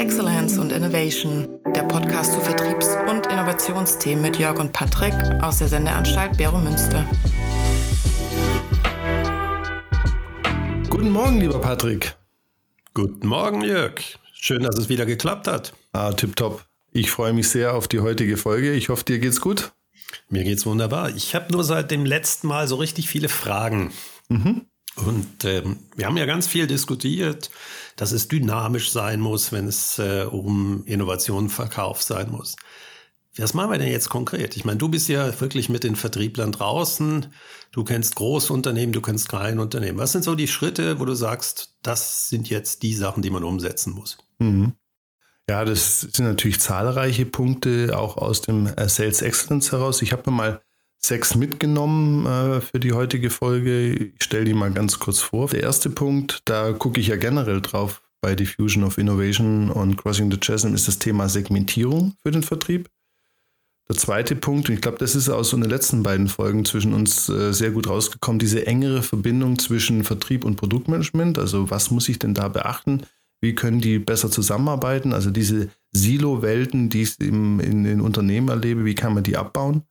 Excellence und Innovation, der Podcast zu Vertriebs- und Innovationsthemen mit Jörg und Patrick aus der Sendeanstalt Bero Münster. Guten Morgen, lieber Patrick. Guten Morgen, Jörg. Schön, dass es wieder geklappt hat. Ah, tipptopp. Ich freue mich sehr auf die heutige Folge. Ich hoffe, dir geht's gut. Mir geht's wunderbar. Ich habe nur seit dem letzten Mal so richtig viele Fragen. Mhm. Und ähm, wir haben ja ganz viel diskutiert, dass es dynamisch sein muss, wenn es äh, um Innovation, Verkauf sein muss. Was machen wir denn jetzt konkret? Ich meine, du bist ja wirklich mit den Vertrieblern draußen. Du kennst Großunternehmen, du kennst kleine Unternehmen. Was sind so die Schritte, wo du sagst, das sind jetzt die Sachen, die man umsetzen muss? Mhm. Ja, das sind natürlich zahlreiche Punkte, auch aus dem äh, Sales Excellence heraus. Ich habe mir mal sechs mitgenommen äh, für die heutige Folge. Ich stelle die mal ganz kurz vor. Der erste Punkt, da gucke ich ja generell drauf bei Diffusion of Innovation und Crossing the Chasm, ist das Thema Segmentierung für den Vertrieb. Der zweite Punkt, und ich glaube, das ist aus so den letzten beiden Folgen zwischen uns äh, sehr gut rausgekommen, diese engere Verbindung zwischen Vertrieb und Produktmanagement. Also was muss ich denn da beachten? Wie können die besser zusammenarbeiten? Also diese Silo-Welten, die ich in den Unternehmen erlebe, wie kann man die abbauen?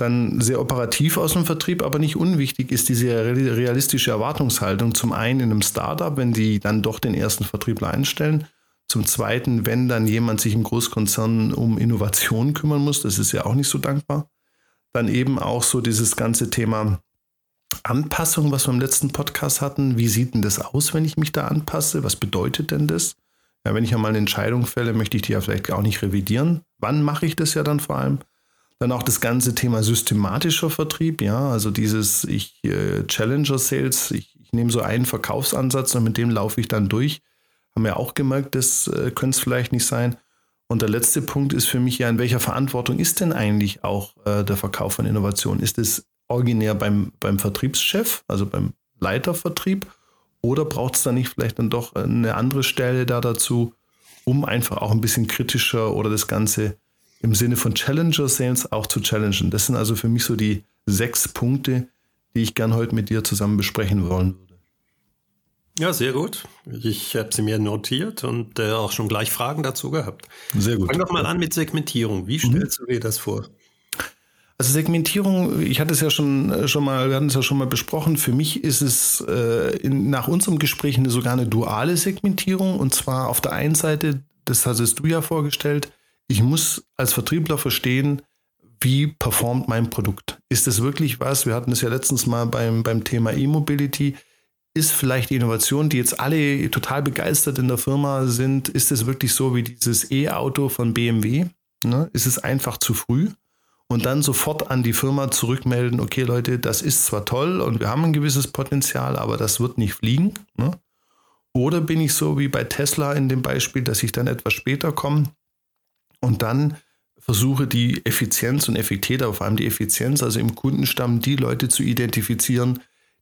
Dann sehr operativ aus dem Vertrieb, aber nicht unwichtig ist diese realistische Erwartungshaltung. Zum einen in einem Startup, wenn die dann doch den ersten Vertriebler einstellen. Zum zweiten, wenn dann jemand sich im Großkonzern um Innovation kümmern muss, das ist ja auch nicht so dankbar. Dann eben auch so dieses ganze Thema Anpassung, was wir im letzten Podcast hatten. Wie sieht denn das aus, wenn ich mich da anpasse? Was bedeutet denn das? Ja, wenn ich einmal eine Entscheidung fälle, möchte ich die ja vielleicht auch nicht revidieren. Wann mache ich das ja dann vor allem? Dann auch das ganze Thema systematischer Vertrieb, ja, also dieses ich äh, Challenger Sales, ich, ich nehme so einen Verkaufsansatz und mit dem laufe ich dann durch. Haben wir auch gemerkt, das äh, könnte es vielleicht nicht sein. Und der letzte Punkt ist für mich ja, in welcher Verantwortung ist denn eigentlich auch äh, der Verkauf von Innovationen? Ist es originär beim, beim Vertriebschef, also beim Leitervertrieb, oder braucht es da nicht vielleicht dann doch eine andere Stelle da dazu, um einfach auch ein bisschen kritischer oder das Ganze im Sinne von Challenger Sales auch zu challengen. Das sind also für mich so die sechs Punkte, die ich gern heute mit dir zusammen besprechen wollen würde. Ja, sehr gut. Ich habe sie mir notiert und äh, auch schon gleich Fragen dazu gehabt. Sehr gut. Fang doch mal an mit Segmentierung. Wie stellst mhm. du dir das vor? Also Segmentierung, ich hatte es ja schon, äh, schon mal, wir hatten es ja schon mal besprochen. Für mich ist es äh, in, nach unserem Gespräch eine, sogar eine duale Segmentierung. Und zwar auf der einen Seite, das hattest du ja vorgestellt, ich muss als Vertriebler verstehen, wie performt mein Produkt? Ist es wirklich was? Wir hatten es ja letztens mal beim, beim Thema E-Mobility. Ist vielleicht die Innovation, die jetzt alle total begeistert in der Firma sind, ist es wirklich so wie dieses E-Auto von BMW? Ne? Ist es einfach zu früh? Und dann sofort an die Firma zurückmelden, okay Leute, das ist zwar toll und wir haben ein gewisses Potenzial, aber das wird nicht fliegen. Ne? Oder bin ich so wie bei Tesla in dem Beispiel, dass ich dann etwas später komme und dann versuche die Effizienz und Effektivität, aber vor allem die Effizienz, also im Kundenstamm die Leute zu identifizieren,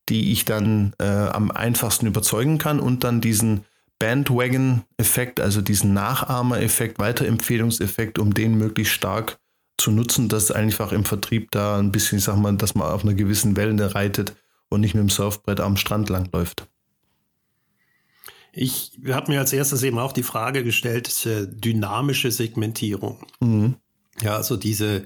die ich dann äh, am einfachsten überzeugen kann und dann diesen Bandwagon-Effekt, also diesen Nachahmer-Effekt, Weiterempfehlungseffekt, um den möglichst stark zu nutzen, dass einfach im Vertrieb da ein bisschen, ich sag mal, dass man auf einer gewissen Welle reitet und nicht mit dem Surfbrett am Strand langläuft. Ich habe mir als erstes eben auch die Frage gestellt, äh, dynamische Segmentierung. Mhm. Ja, also diese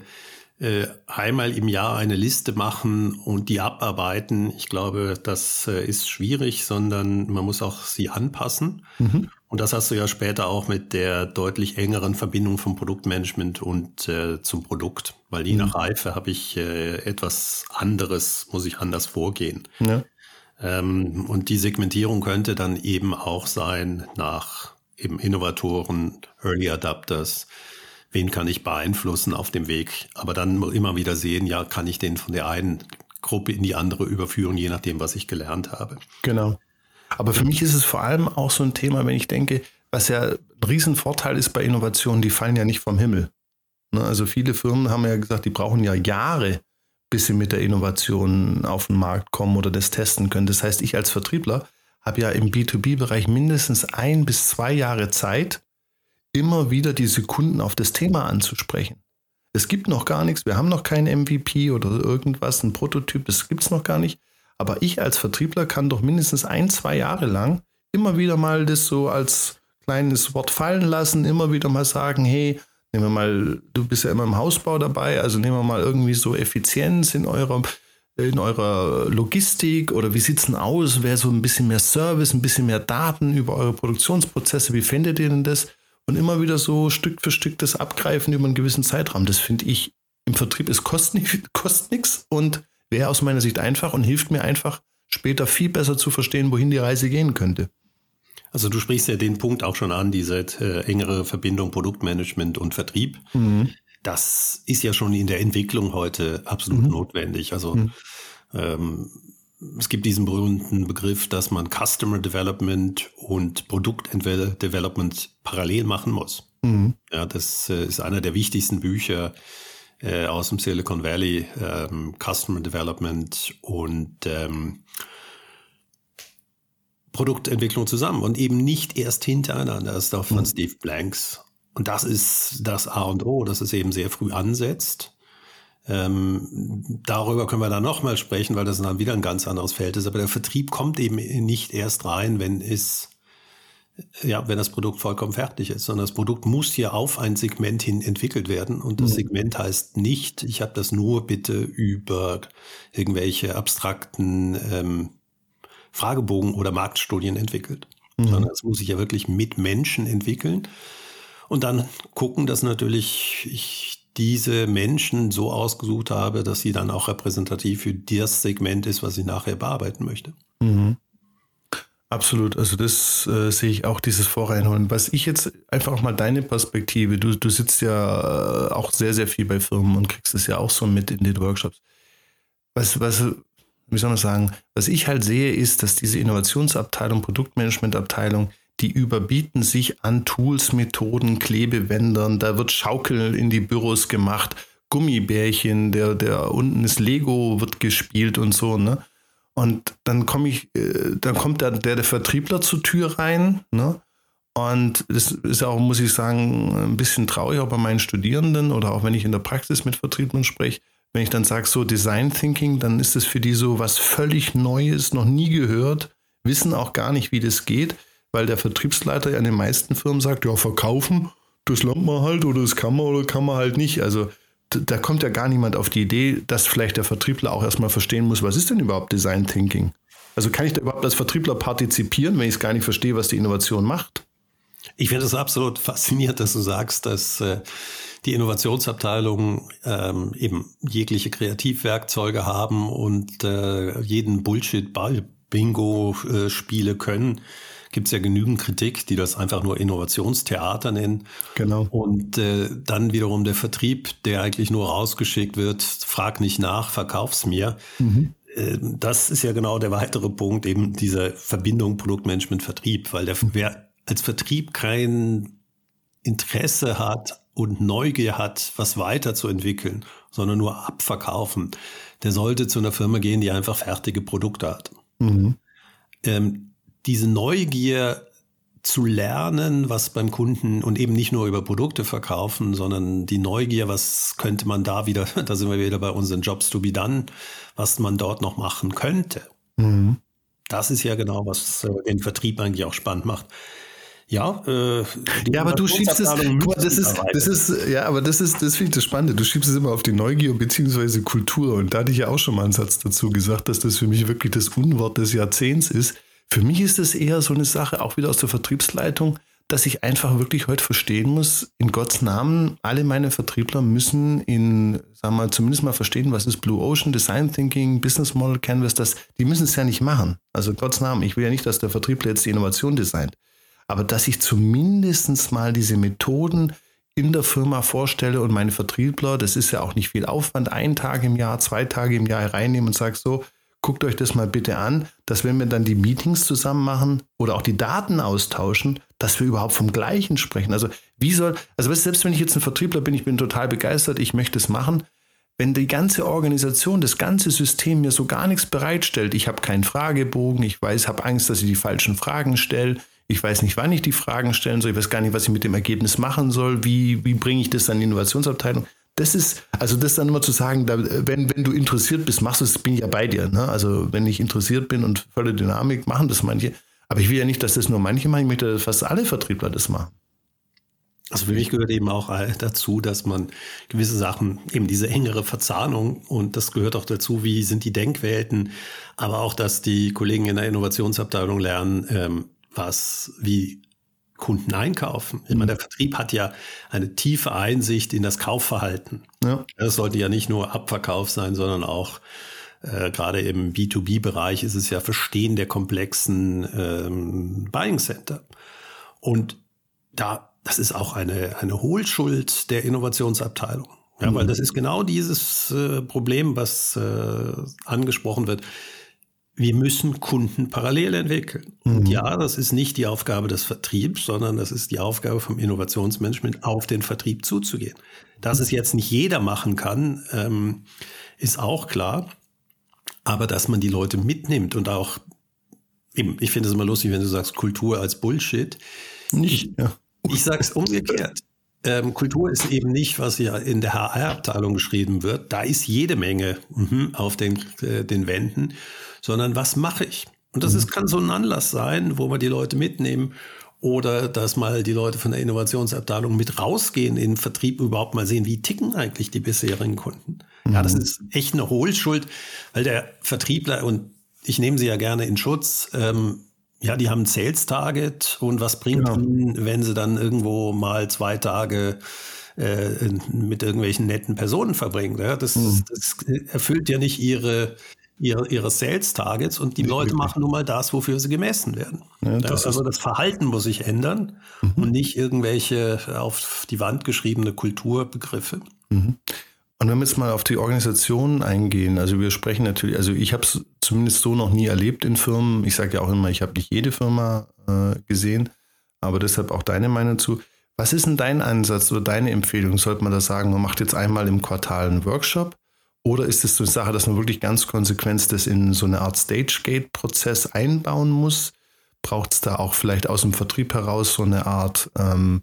äh, einmal im Jahr eine Liste machen und die abarbeiten. Ich glaube, das äh, ist schwierig, sondern man muss auch sie anpassen. Mhm. Und das hast du ja später auch mit der deutlich engeren Verbindung vom Produktmanagement und äh, zum Produkt, weil je mhm. nach Reife habe ich äh, etwas anderes, muss ich anders vorgehen. Ja. Ähm, und die Segmentierung könnte dann eben auch sein nach eben Innovatoren, Early Adapters, wen kann ich beeinflussen auf dem Weg, aber dann immer wieder sehen, ja, kann ich den von der einen Gruppe in die andere überführen, je nachdem, was ich gelernt habe. Genau. Aber für mich ist es vor allem auch so ein Thema, wenn ich denke, was ja ein Riesenvorteil ist bei Innovationen, die fallen ja nicht vom Himmel. Ne, also viele Firmen haben ja gesagt, die brauchen ja Jahre, bis sie mit der Innovation auf den Markt kommen oder das testen können. Das heißt, ich als Vertriebler habe ja im B2B-Bereich mindestens ein bis zwei Jahre Zeit, immer wieder diese Kunden auf das Thema anzusprechen. Es gibt noch gar nichts, wir haben noch kein MVP oder irgendwas, ein Prototyp, das gibt es noch gar nicht. Aber ich als Vertriebler kann doch mindestens ein, zwei Jahre lang immer wieder mal das so als kleines Wort fallen lassen, immer wieder mal sagen, hey, nehmen wir mal, du bist ja immer im Hausbau dabei, also nehmen wir mal irgendwie so Effizienz in eurer in eurer Logistik oder wie sieht es denn aus? Wäre so ein bisschen mehr Service, ein bisschen mehr Daten über eure Produktionsprozesse? Wie findet ihr denn das? Und immer wieder so Stück für Stück das abgreifen über einen gewissen Zeitraum. Das finde ich im Vertrieb, es kostet nichts kost und wäre aus meiner Sicht einfach und hilft mir einfach später viel besser zu verstehen, wohin die Reise gehen könnte. Also du sprichst ja den Punkt auch schon an, diese äh, engere Verbindung Produktmanagement und Vertrieb. Mhm. Das ist ja schon in der Entwicklung heute absolut mhm. notwendig. Also mhm. ähm, es gibt diesen berühmten Begriff, dass man Customer Development und Produkt Development parallel machen muss. Mhm. Ja, das äh, ist einer der wichtigsten Bücher äh, aus dem Silicon Valley, ähm, Customer Development und ähm, Produktentwicklung zusammen und eben nicht erst hintereinander. Das ist auch von mhm. Steve Blanks. Und das ist das A und O, dass es eben sehr früh ansetzt. Ähm, darüber können wir dann nochmal sprechen, weil das dann wieder ein ganz anderes Feld ist. Aber der Vertrieb kommt eben nicht erst rein, wenn es ja, wenn das Produkt vollkommen fertig ist, sondern das Produkt muss hier auf ein Segment hin entwickelt werden. Und das mhm. Segment heißt nicht, ich habe das nur bitte über irgendwelche abstrakten ähm, Fragebogen oder Marktstudien entwickelt, mhm. sondern es muss sich ja wirklich mit Menschen entwickeln. Und dann gucken, dass natürlich ich diese Menschen so ausgesucht habe, dass sie dann auch repräsentativ für das Segment ist, was ich nachher bearbeiten möchte. Mhm. Absolut, also das äh, sehe ich auch, dieses Vorreinholen. Was ich jetzt einfach auch mal deine Perspektive, du, du sitzt ja äh, auch sehr, sehr viel bei Firmen und kriegst es ja auch so mit in den Workshops. Was, was, wie soll man sagen, was ich halt sehe, ist, dass diese Innovationsabteilung, Produktmanagementabteilung, die überbieten sich an Tools, Methoden, Klebewändern, da wird Schaukel in die Büros gemacht, Gummibärchen, der, der unten ist Lego wird gespielt und so, ne? Und dann komme ich, äh, dann kommt der, der, der Vertriebler zur Tür rein, ne? Und das ist auch, muss ich sagen, ein bisschen traurig auch bei meinen Studierenden oder auch wenn ich in der Praxis mit Vertrieblern spreche, wenn ich dann sage, so Design Thinking, dann ist es für die so was völlig Neues, noch nie gehört, wissen auch gar nicht, wie das geht, weil der Vertriebsleiter ja in den meisten Firmen sagt, ja, verkaufen, das lernt man halt oder das kann man oder kann man halt nicht. Also da kommt ja gar niemand auf die Idee, dass vielleicht der Vertriebler auch erstmal verstehen muss, was ist denn überhaupt Design Thinking? Also kann ich da überhaupt als Vertriebler partizipieren, wenn ich es gar nicht verstehe, was die Innovation macht? Ich finde es absolut faszinierend, dass du sagst, dass äh, die Innovationsabteilungen ähm, eben jegliche Kreativwerkzeuge haben und äh, jeden Bullshit-Ball-Bingo äh, können. Gibt es ja genügend Kritik, die das einfach nur Innovationstheater nennen. Genau. Und äh, dann wiederum der Vertrieb, der eigentlich nur rausgeschickt wird, frag nicht nach, verkauf's mir. Mhm äh, das ist ja genau der weitere Punkt, eben diese Verbindung Produktmanagement Vertrieb, weil der, wer als Vertrieb kein Interesse hat und Neugier hat, was weiterzuentwickeln, sondern nur abverkaufen, der sollte zu einer Firma gehen, die einfach fertige Produkte hat. Mhm. Ähm, diese Neugier zu lernen, was beim Kunden und eben nicht nur über Produkte verkaufen, sondern die Neugier, was könnte man da wieder, da sind wir wieder bei unseren Jobs to be done, was man dort noch machen könnte. Mhm. Das ist ja genau, was äh, den Vertrieb eigentlich auch spannend macht. Ja, äh, ja, aber du schiebst es, guck das ist, das ist, ja, aber das ist, das finde ich das Spannende. Du schiebst es immer auf die Neugier bzw. Kultur. Und da hatte ich ja auch schon mal einen Satz dazu gesagt, dass das für mich wirklich das Unwort des Jahrzehnts ist. Für mich ist es eher so eine Sache, auch wieder aus der Vertriebsleitung, dass ich einfach wirklich heute verstehen muss, in Gottes Namen, alle meine Vertriebler müssen in, sagen wir mal, zumindest mal verstehen, was ist Blue Ocean, Design Thinking, Business Model Canvas, das, die müssen es ja nicht machen. Also in Gottes Namen, ich will ja nicht, dass der Vertriebler jetzt die Innovation designt aber dass ich zumindest mal diese Methoden in der Firma vorstelle und meine Vertriebler, das ist ja auch nicht viel Aufwand, einen Tag im Jahr, zwei Tage im Jahr reinnehmen und sage so, guckt euch das mal bitte an, dass wenn wir dann die Meetings zusammen machen oder auch die Daten austauschen, dass wir überhaupt vom Gleichen sprechen. Also wie soll, also selbst wenn ich jetzt ein Vertriebler bin, ich bin total begeistert, ich möchte es machen, wenn die ganze Organisation, das ganze System mir so gar nichts bereitstellt, ich habe keinen Fragebogen, ich weiß, habe Angst, dass ich die falschen Fragen stelle, ich weiß nicht, wann ich die Fragen stellen soll. Ich weiß gar nicht, was ich mit dem Ergebnis machen soll. Wie, wie bringe ich das an die Innovationsabteilung? Das ist, also das dann immer zu sagen, da, wenn, wenn du interessiert bist, machst du es, bin ich ja bei dir. Ne? Also wenn ich interessiert bin und volle Dynamik, machen das manche. Aber ich will ja nicht, dass das nur manche machen, ich möchte, dass fast alle Vertriebler das machen. Also für mich gehört eben auch dazu, dass man gewisse Sachen, eben diese engere Verzahnung und das gehört auch dazu, wie sind die Denkwelten, aber auch, dass die Kollegen in der Innovationsabteilung lernen, ähm, was, wie Kunden einkaufen. Ich meine, der Vertrieb hat ja eine tiefe Einsicht in das Kaufverhalten. Ja. Das sollte ja nicht nur Abverkauf sein, sondern auch äh, gerade im B2B-Bereich ist es ja Verstehen der komplexen ähm, Buying Center. Und da, das ist auch eine, eine Hohlschuld der Innovationsabteilung. Ja, mhm. weil das ist genau dieses äh, Problem, was äh, angesprochen wird wir müssen Kunden parallel entwickeln. Mhm. Und ja, das ist nicht die Aufgabe des Vertriebs, sondern das ist die Aufgabe vom Innovationsmanagement, auf den Vertrieb zuzugehen. Dass es jetzt nicht jeder machen kann, ähm, ist auch klar. Aber dass man die Leute mitnimmt und auch, eben, ich finde es immer lustig, wenn du sagst Kultur als Bullshit. Nicht, ja. Ich sage es umgekehrt. Ähm, Kultur ist eben nicht, was ja in der HR-Abteilung geschrieben wird. Da ist jede Menge mh, auf den, äh, den Wänden sondern was mache ich? Und das ist, mhm. kann so ein Anlass sein, wo wir die Leute mitnehmen oder dass mal die Leute von der Innovationsabteilung mit rausgehen in den Vertrieb überhaupt mal sehen, wie ticken eigentlich die bisherigen Kunden. Ja, das mhm. ist echt eine Hohlschuld, weil der Vertriebler und ich nehme sie ja gerne in Schutz. Ähm, ja, die haben ein Sales-Target und was bringt genau. ihnen, wenn sie dann irgendwo mal zwei Tage äh, mit irgendwelchen netten Personen verbringen? Ja, das, mhm. das erfüllt ja nicht ihre ihre, ihre Sales-Targets und die Leute machen nun mal das, wofür sie gemessen werden. Ja, das also das Verhalten muss sich ändern mhm. und nicht irgendwelche auf die Wand geschriebene Kulturbegriffe. Mhm. Und wenn wir jetzt mal auf die Organisation eingehen, also wir sprechen natürlich, also ich habe es zumindest so noch nie erlebt in Firmen. Ich sage ja auch immer, ich habe nicht jede Firma äh, gesehen, aber deshalb auch deine Meinung zu. Was ist denn dein Ansatz oder deine Empfehlung? Sollte man da sagen, man macht jetzt einmal im Quartal einen Workshop oder ist es so eine Sache, dass man wirklich ganz konsequent das in so eine Art Stage-Gate-Prozess einbauen muss? Braucht es da auch vielleicht aus dem Vertrieb heraus so eine Art, ähm,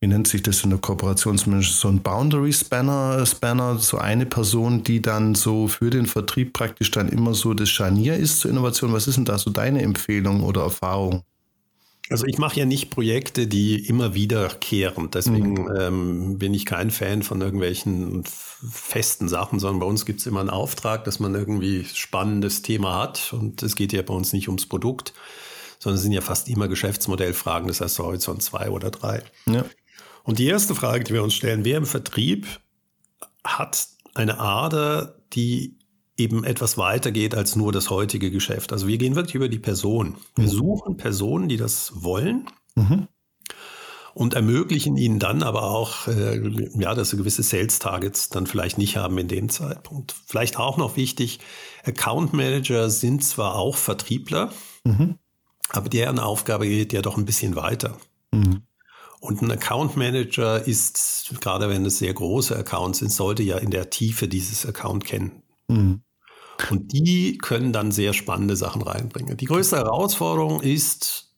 wie nennt sich das in der Kooperationsmanagement, so ein Boundary-Spanner, Spanner, so eine Person, die dann so für den Vertrieb praktisch dann immer so das Scharnier ist zur Innovation? Was ist denn da so deine Empfehlung oder Erfahrung? Also ich mache ja nicht Projekte, die immer wiederkehren. Deswegen mhm. ähm, bin ich kein Fan von irgendwelchen festen Sachen, sondern bei uns gibt es immer einen Auftrag, dass man irgendwie spannendes Thema hat. Und es geht ja bei uns nicht ums Produkt, sondern es sind ja fast immer Geschäftsmodellfragen, das heißt Horizont zwei oder drei. Ja. Und die erste Frage, die wir uns stellen, wer im Vertrieb hat eine Ader, die eben etwas weiter geht als nur das heutige Geschäft. Also wir gehen wirklich über die Person. Wir mhm. suchen Personen, die das wollen. Mhm. Und ermöglichen ihnen dann aber auch, äh, ja, dass sie gewisse Sales Targets dann vielleicht nicht haben in dem Zeitpunkt. Vielleicht auch noch wichtig, Account Manager sind zwar auch Vertriebler, mhm. aber deren Aufgabe geht ja doch ein bisschen weiter. Mhm. Und ein Account Manager ist, gerade wenn es sehr große Accounts sind, sollte ja in der Tiefe dieses Account kennen. Mhm. Und die können dann sehr spannende Sachen reinbringen. Die größte Herausforderung ist,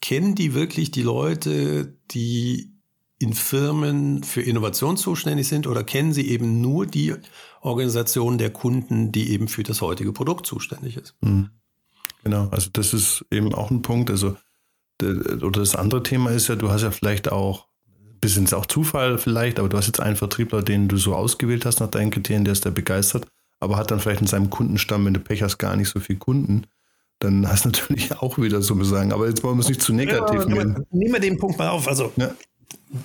kennen die wirklich die Leute, die in Firmen für Innovation zuständig sind oder kennen sie eben nur die Organisation der Kunden, die eben für das heutige Produkt zuständig ist? Mhm. Genau, also das ist eben auch ein Punkt. Also oder das andere Thema ist ja, du hast ja vielleicht auch, bisschen ist auch Zufall vielleicht, aber du hast jetzt einen Vertriebler, den du so ausgewählt hast nach deinen Kriterien, der ist da begeistert aber hat dann vielleicht in seinem Kundenstamm, wenn du Pech hast, gar nicht so viele Kunden, dann hast du natürlich auch wieder so sagen. Aber jetzt wollen wir es nicht zu negativ ja, nehmen. Nehmen wir den Punkt mal auf. Also ja.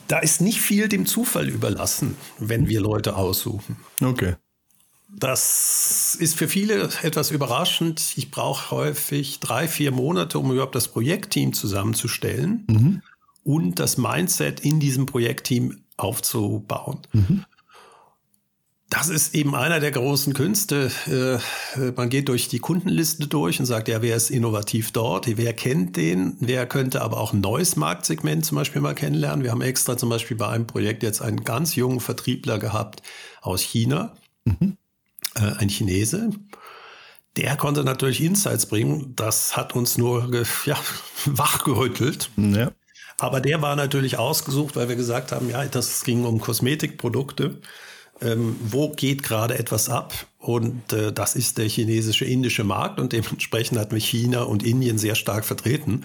da ist nicht viel dem Zufall überlassen, wenn wir Leute aussuchen. Okay. Das ist für viele etwas überraschend. Ich brauche häufig drei, vier Monate, um überhaupt das Projektteam zusammenzustellen mhm. Und das Mindset in diesem Projektteam aufzubauen. Mhm. Das ist eben einer der großen Künste. Äh, man geht durch die Kundenliste durch und sagt, ja, wer ist innovativ dort? Wer kennt den? Wer könnte aber auch ein neues Marktsegment zum Beispiel mal kennenlernen? Wir haben extra zum Beispiel bei einem Projekt jetzt einen ganz jungen Vertriebler gehabt aus China, mhm. Äh, ein Chinese. Der konnte natürlich Insights bringen. Das hat uns nur ja, wachgerüttelt. Ja. Aber der war natürlich ausgesucht, weil wir gesagt haben, ja, das ging um Kosmetikprodukte. ähm, wo geht gerade etwas ab? Und äh, das ist der chinesische, indische Markt und dementsprechend hatten wir China und Indien sehr stark vertreten.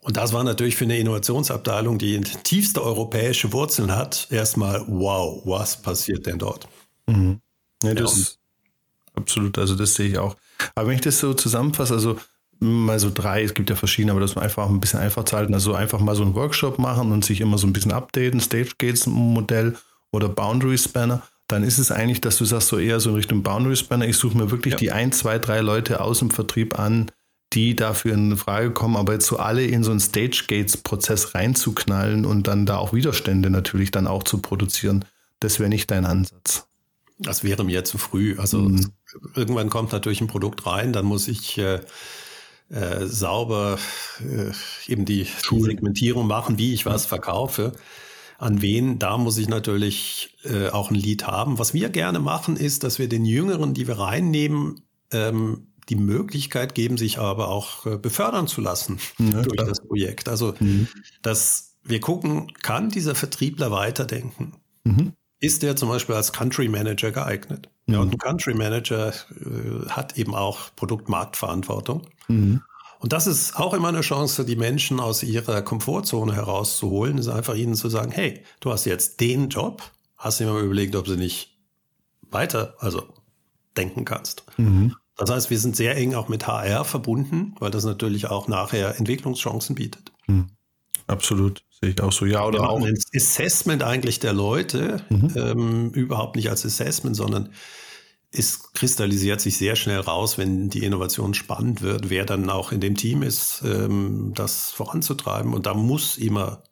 Und das war natürlich für eine Innovationsabteilung, die tiefste europäische Wurzeln hat, erstmal, wow, was passiert denn dort? Mhm. Ja, das ja, absolut, also das sehe ich auch. Aber wenn ich das so zusammenfasse, also mal so drei, es gibt ja verschiedene, aber das man einfach ein bisschen einfach zu halten, also einfach mal so einen Workshop machen und sich immer so ein bisschen updaten, Stage Gates Modell oder Boundary Spanner, dann ist es eigentlich, dass du sagst, so eher so in Richtung Boundary Spanner, ich suche mir wirklich ja. die ein, zwei, drei Leute aus dem Vertrieb an, die dafür in Frage kommen, aber jetzt so alle in so einen Stage Gates Prozess reinzuknallen und dann da auch Widerstände natürlich dann auch zu produzieren, das wäre nicht dein Ansatz. Das wäre mir zu früh. Also mhm. irgendwann kommt natürlich ein Produkt rein, dann muss ich äh, äh, sauber äh, eben die, die, Segmentierung machen, wie ich was verkaufe. An wen, da muss ich natürlich äh, auch ein Lied haben. Was wir gerne machen, ist, dass wir den Jüngeren, die wir reinnehmen, ähm, die Möglichkeit geben, sich aber auch äh, befördern zu lassen ja, durch klar. das Projekt. Also, mhm. dass wir gucken, kann dieser Vertriebler weiterdenken? Mhm. Ist der zum Beispiel als Country Manager geeignet? Mhm. Ja, und ein Country Manager äh, hat eben auch Produktmarktverantwortung. Mhm. Und das ist auch immer eine Chance, die Menschen aus ihrer Komfortzone herauszuholen, ist einfach ihnen zu sagen, hey, du hast jetzt den Job, hast du dir mal überlegt, ob du nicht weiter, also denken kannst. Mhm. Das heißt, wir sind sehr eng auch mit HR verbunden, weil das natürlich auch nachher Entwicklungschancen bietet. Mhm. Absolut, sehe ich auch so. Ja, oder auch. Ein Assessment eigentlich der Leute, mhm. ähm, überhaupt nicht als Assessment, sondern es kristallisiert sich sehr schnell raus, wenn die Innovation spannend wird, wer dann auch in dem Team ist, ähm, das voranzutreiben. Und da muss immer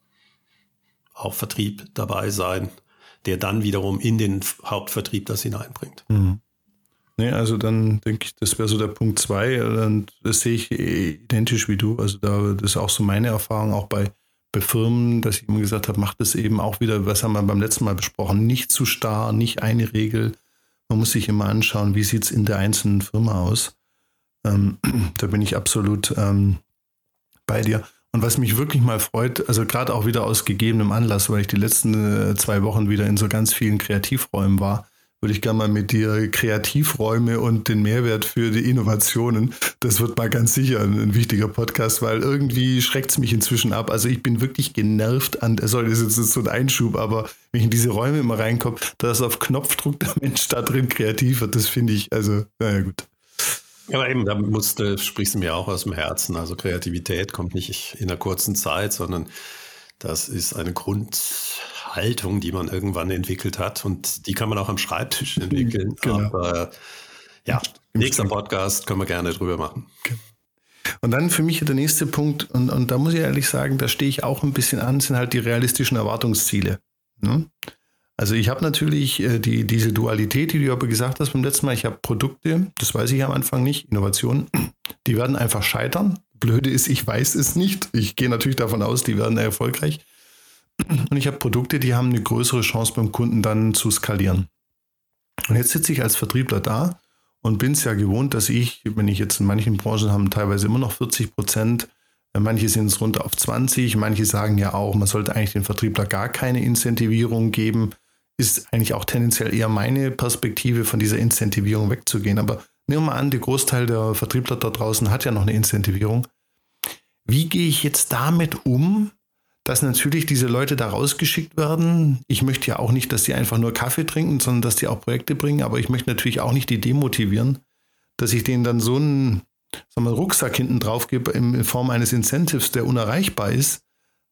auch Vertrieb dabei sein, der dann wiederum in den Hauptvertrieb das hineinbringt. Mhm. Nee, also dann denke ich, das wäre so der Punkt zwei. Und das sehe ich identisch wie du. Also da das ist auch so meine Erfahrung, auch bei, bei Firmen, dass ich immer gesagt habe, macht das eben auch wieder, was haben wir beim letzten Mal besprochen, nicht zu starr, nicht eine Regel, man muss sich immer anschauen, wie sieht es in der einzelnen Firma aus. Ähm, da bin ich absolut ähm, bei dir. Und was mich wirklich mal freut, also gerade auch wieder aus gegebenem Anlass, weil ich die letzten äh, zwei Wochen wieder in so ganz vielen Kreativräumen war, würde ich gerne mal mit dir Kreativräume und den Mehrwert für die Innovationen. Das wird mal ganz sicher ein, ein wichtiger Podcast, weil irgendwie schreckt es mich inzwischen ab. Also ich bin wirklich genervt an, sorry, das ist jetzt so ein Einschub, aber wenn ich in diese Räume immer reinkomme, dass auf Knopfdruck der Mensch da drin kreativ wird, das finde ich, also, naja, gut. Ja, aber eben, da musste, sprichst du mir auch aus dem Herzen. Also Kreativität kommt nicht in einer kurzen Zeit, sondern das ist eine Grundhaltung, die man irgendwann entwickelt hat und die kann man auch am Schreibtisch entwickeln. Genau. Aber ja, nächster Podcast können wir gerne drüber machen. Und dann für mich der nächste Punkt, und, und da muss ich ehrlich sagen, da stehe ich auch ein bisschen an, sind halt die realistischen Erwartungsziele. Ne? Also ich habe natürlich äh, die, diese Dualität, die du aber gesagt hast beim letzten Mal, ich habe Produkte, das weiß ich am Anfang nicht, Innovationen, die werden einfach scheitern. Blöde ist, ich weiß es nicht. Ich gehe natürlich davon aus, die werden erfolgreich. Und ich habe Produkte, die haben eine größere Chance beim Kunden dann zu skalieren. Und jetzt sitze ich als Vertriebler da und bin es ja gewohnt, dass ich, wenn ich jetzt in manchen Branchen haben teilweise immer noch 40 Prozent, äh, manche sind es runter auf 20, manche sagen ja auch, man sollte eigentlich den Vertriebler gar keine Incentivierung geben. Ist eigentlich auch tendenziell eher meine Perspektive, von dieser Incentivierung wegzugehen. Aber nehmen wir mal an, der Großteil der Vertriebler da draußen hat ja noch eine Incentivierung. Wie gehe ich jetzt damit um, dass natürlich diese Leute da rausgeschickt werden? Ich möchte ja auch nicht, dass sie einfach nur Kaffee trinken, sondern dass die auch Projekte bringen, aber ich möchte natürlich auch nicht die demotivieren, dass ich denen dann so einen sagen wir, Rucksack hinten drauf gebe in Form eines Incentives, der unerreichbar ist,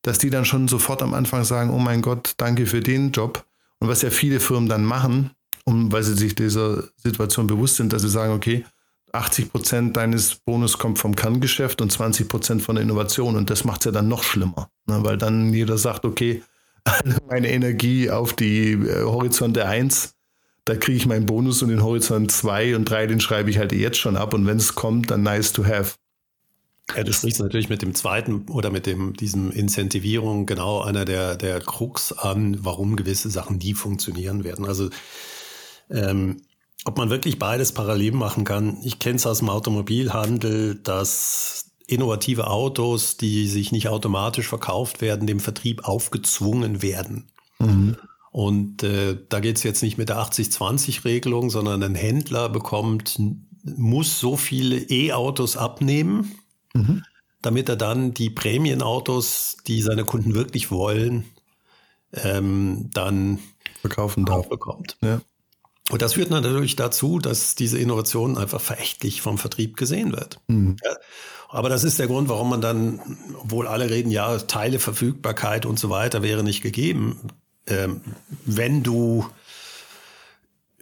dass die dann schon sofort am Anfang sagen, oh mein Gott, danke für den Job. Und was ja viele Firmen dann machen, um, weil sie sich dieser Situation bewusst sind, dass sie sagen, okay, 80 Prozent deines Bonus kommt vom Kerngeschäft und 20 Prozent von der Innovation. Und das macht es ja dann noch schlimmer, ne? weil dann jeder sagt, okay, meine Energie auf die äh, Horizonte 1, da kriege ich meinen Bonus und den Horizont 2 und 3, den schreibe ich halt jetzt schon ab. Und wenn es kommt, dann nice to have. Ja, du sprichst natürlich mit dem zweiten oder mit dem, diesem Incentivierung genau einer der, der Krux an, warum gewisse Sachen nie funktionieren werden. Also ähm, ob man wirklich beides parallel machen kann, ich kenne es aus dem Automobilhandel, dass innovative Autos, die sich nicht automatisch verkauft werden, dem Vertrieb aufgezwungen werden. Mhm. Und äh, da geht es jetzt nicht mit der 80-20-Regelung, sondern ein Händler bekommt, muss so viele E-Autos abnehmen, mhm. damit er dann die Prämienautos, die seine Kunden wirklich wollen, ähm, dann verkaufen darf. bekommt. Ja. Und das führt natürlich dazu, dass diese Innovation einfach verächtlich vom Vertrieb gesehen wird. Mhm. Ja, aber das ist der Grund, warum man dann, obwohl alle reden, ja, Teileverfügbarkeit und so weiter wäre nicht gegeben, ähm, wenn du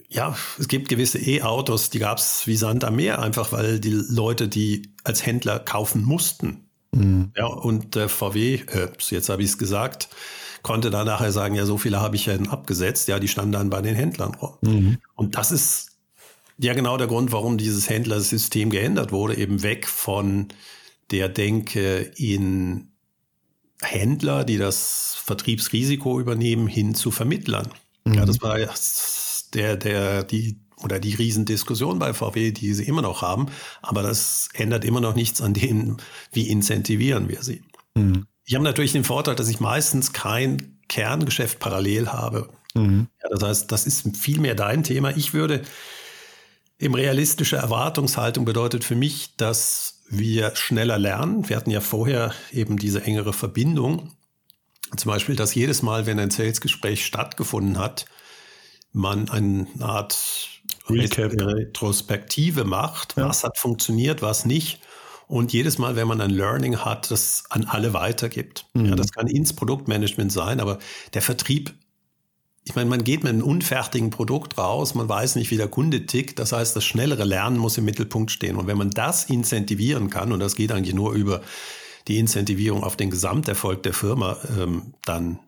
ja, es gibt gewisse E-Autos, die gab es wie Sand am Meer, einfach weil die Leute die als Händler kaufen mussten. Mhm. Ja, und äh, VW, äh, jetzt habe ich es gesagt, konnte da nachher sagen, ja, so viele habe ich ja abgesetzt, ja, die standen dann bei den Händlern rum. Mhm. Und das ist ja genau der Grund, warum dieses Händlersystem geändert wurde, eben weg von der Denke in Händler, die das Vertriebsrisiko übernehmen, hin zu Vermittlern. Mhm. Ja, das war der, der, die oder die Riesendiskussion bei VW, die sie immer noch haben. Aber das ändert immer noch nichts an dem, wie incentivieren wir sie. Mhm. Ich habe natürlich den Vorteil, dass ich meistens kein Kerngeschäft parallel habe. Mhm. Ja, das heißt, das ist viel mehr dein Thema. Ich würde im realistische Erwartungshaltung bedeutet für mich, dass wir schneller lernen. Wir hatten ja vorher eben diese engere Verbindung. Zum Beispiel, dass jedes Mal, wenn ein Salesgespräch stattgefunden hat, man eine Art Recap. Retrospektive macht. Ja. Was hat funktioniert, was nicht und jedes Mal, wenn man ein Learning hat, das an alle weitergibt. Mhm. Ja, das kann ins Produktmanagement sein, aber der Vertrieb, ich meine, man geht mit einem unfertigen Produkt raus, man weiß nicht, wie der Kunde tickt. Das heißt, das schnellere Lernen muss im Mittelpunkt stehen. Und wenn man das incentivieren kann, und das geht eigentlich nur über die Incentivierung auf den Gesamterfolg der Firma, ähm, dann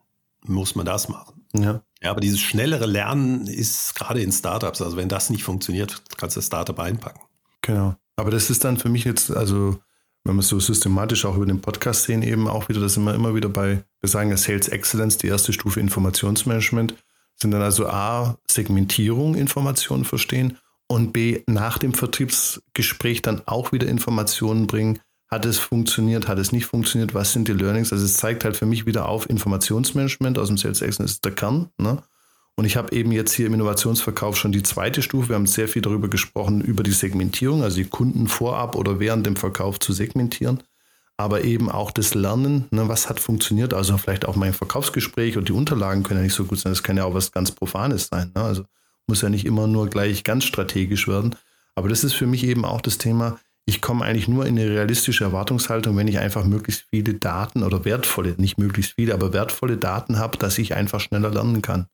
muss man das machen. Ja. ja, aber dieses schnellere Lernen ist gerade in Startups, also wenn das nicht funktioniert, kannst du das Startup einpacken. Genau. Aber das ist dann für mich jetzt, also wenn wir es so systematisch auch über den Podcast sehen, eben auch wieder, das sind wir immer wieder bei, wir sagen ja Sales Excellence, die erste Stufe Informationsmanagement, sind dann also A, Segmentierung, Informationen verstehen und B, nach dem Vertriebsgespräch dann auch wieder Informationen bringen. Hat es funktioniert, hat es nicht funktioniert, was sind die Learnings? Also es zeigt halt für mich wieder auf Informationsmanagement aus dem Sales Excellence ist der Kern. Ne? Und ich habe eben jetzt hier im Innovationsverkauf schon die zweite Stufe. Wir haben sehr viel darüber gesprochen, über die Segmentierung, also die Kunden vorab oder während dem Verkauf zu segmentieren. Aber eben auch das Lernen, ne, was hat funktioniert. Also vielleicht auch mein Verkaufsgespräch und die Unterlagen können ja nicht so gut sein. Das kann ja auch was ganz Profanes sein. Ne? Also muss ja nicht immer nur gleich ganz strategisch werden. Aber das ist für mich eben auch das Thema, ich komme eigentlich nur in eine realistische Erwartungshaltung, wenn ich einfach möglichst viele Daten oder wertvolle, nicht möglichst viele, aber wertvolle Daten habe, dass ich einfach schneller lernen kann.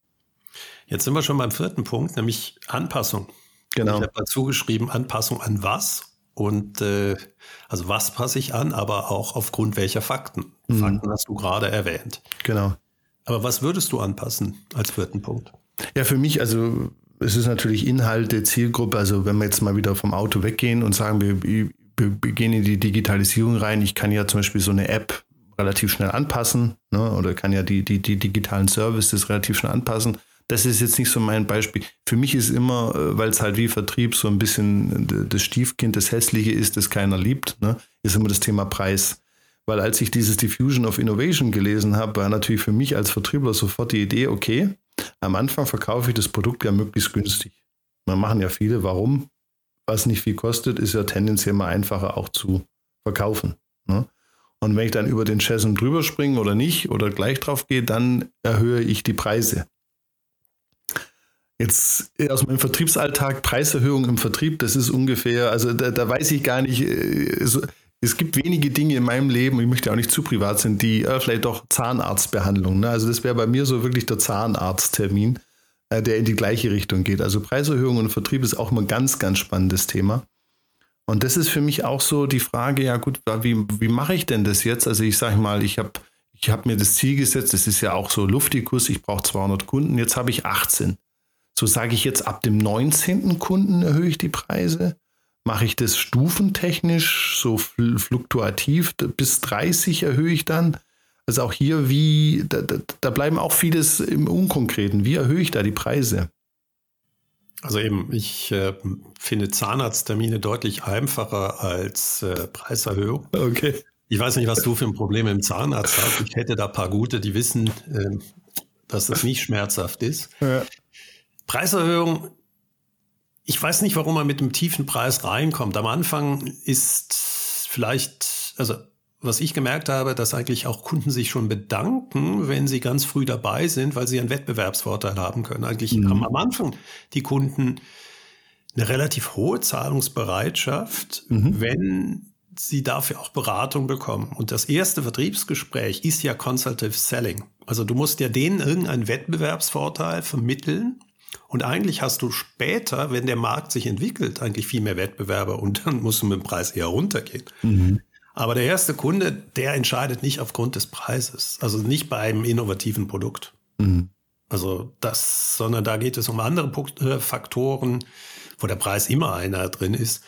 Jetzt sind wir schon beim vierten Punkt, nämlich Anpassung. Genau. Ich habe dazu geschrieben, Anpassung an was? Und äh, also was passe ich an, aber auch aufgrund welcher Fakten. Mhm. Fakten hast du gerade erwähnt. Genau. Aber was würdest du anpassen als vierten Punkt? Ja, für mich, also es ist natürlich Inhalte, Zielgruppe. Also wenn wir jetzt mal wieder vom Auto weggehen und sagen, wir, wir, wir gehen in die Digitalisierung rein. Ich kann ja zum Beispiel so eine App relativ schnell anpassen ne? oder kann ja die, die, die digitalen Services relativ schnell anpassen das ist jetzt nicht so mein Beispiel. Für mich ist immer, äh, weil es halt wie Vertrieb so ein bisschen das Stiefkind, das Hässliche ist, das keiner liebt, ne, ist immer das Thema Preis. Weil als ich dieses Diffusion of Innovation gelesen habe, war natürlich für mich als Vertriebler sofort die Idee, okay, am Anfang verkaufe ich das Produkt ja möglichst günstig. Man machen ja viele, warum? Was nicht viel kostet, ist ja tendenziell mal einfacher auch zu verkaufen. Ne? Und wenn ich dann über den Chasm drüber springe oder nicht oder gleich drauf gehe, dann erhöhe ich die Preise. Jetzt aus meinem Vertriebsalltag, Preiserhöhung im Vertrieb, das ist ungefähr, also da, da weiß ich gar nicht, äh, so, es gibt wenige Dinge in meinem Leben, ich möchte auch nicht zu privat sein, die äh, vielleicht doch Zahnarztbehandlung. Ne? Also das wäre bei mir so wirklich der Zahnarzttermin, äh, der in die gleiche Richtung geht. Also Preiserhöhung und Vertrieb ist auch mal ein ganz, ganz spannendes Thema. Und das ist für mich auch so die Frage, ja gut, wie, wie mache ich denn das jetzt? Also ich sage mal, ich habe ich hab mir das Ziel gesetzt, das ist ja auch so Luftikus, ich brauche 200 Kunden, jetzt habe ich 18. So sage ich jetzt, ab dem 19. Kunden erhöhe ich die Preise. Mache ich das stufentechnisch, so fluktuativ, bis 30 erhöhe ich dann. Also auch hier, wie, da, da bleiben auch vieles im Unkonkreten. Wie erhöhe ich da die Preise? Also eben, ich äh, finde Zahnarzttermine deutlich einfacher als äh, Preiserhöhung. Okay. Ich weiß nicht, was du für ein Problem im Zahnarzt hast. Ich hätte da ein paar gute, die wissen, äh, dass das nicht schmerzhaft ist. Ja. Preiserhöhung, ich weiß nicht, warum man mit einem tiefen Preis reinkommt. Am Anfang ist vielleicht, also was ich gemerkt habe, dass eigentlich auch Kunden sich schon bedanken, wenn sie ganz früh dabei sind, weil sie einen Wettbewerbsvorteil haben können. Eigentlich mhm. haben am Anfang die Kunden eine relativ hohe Zahlungsbereitschaft, mhm. wenn sie dafür auch Beratung bekommen. Und das erste Vertriebsgespräch ist ja Consultative Selling. Also du musst ja denen irgendeinen Wettbewerbsvorteil vermitteln. Und eigentlich hast du später, wenn der Markt sich entwickelt, eigentlich viel mehr Wettbewerber und dann musst du mit dem Preis eher runtergehen. Mhm. Aber der erste Kunde, der entscheidet nicht aufgrund des Preises, also nicht bei einem innovativen Produkt. Mhm. Also das, sondern da geht es um andere äh, Faktoren, wo der Preis immer einer drin ist.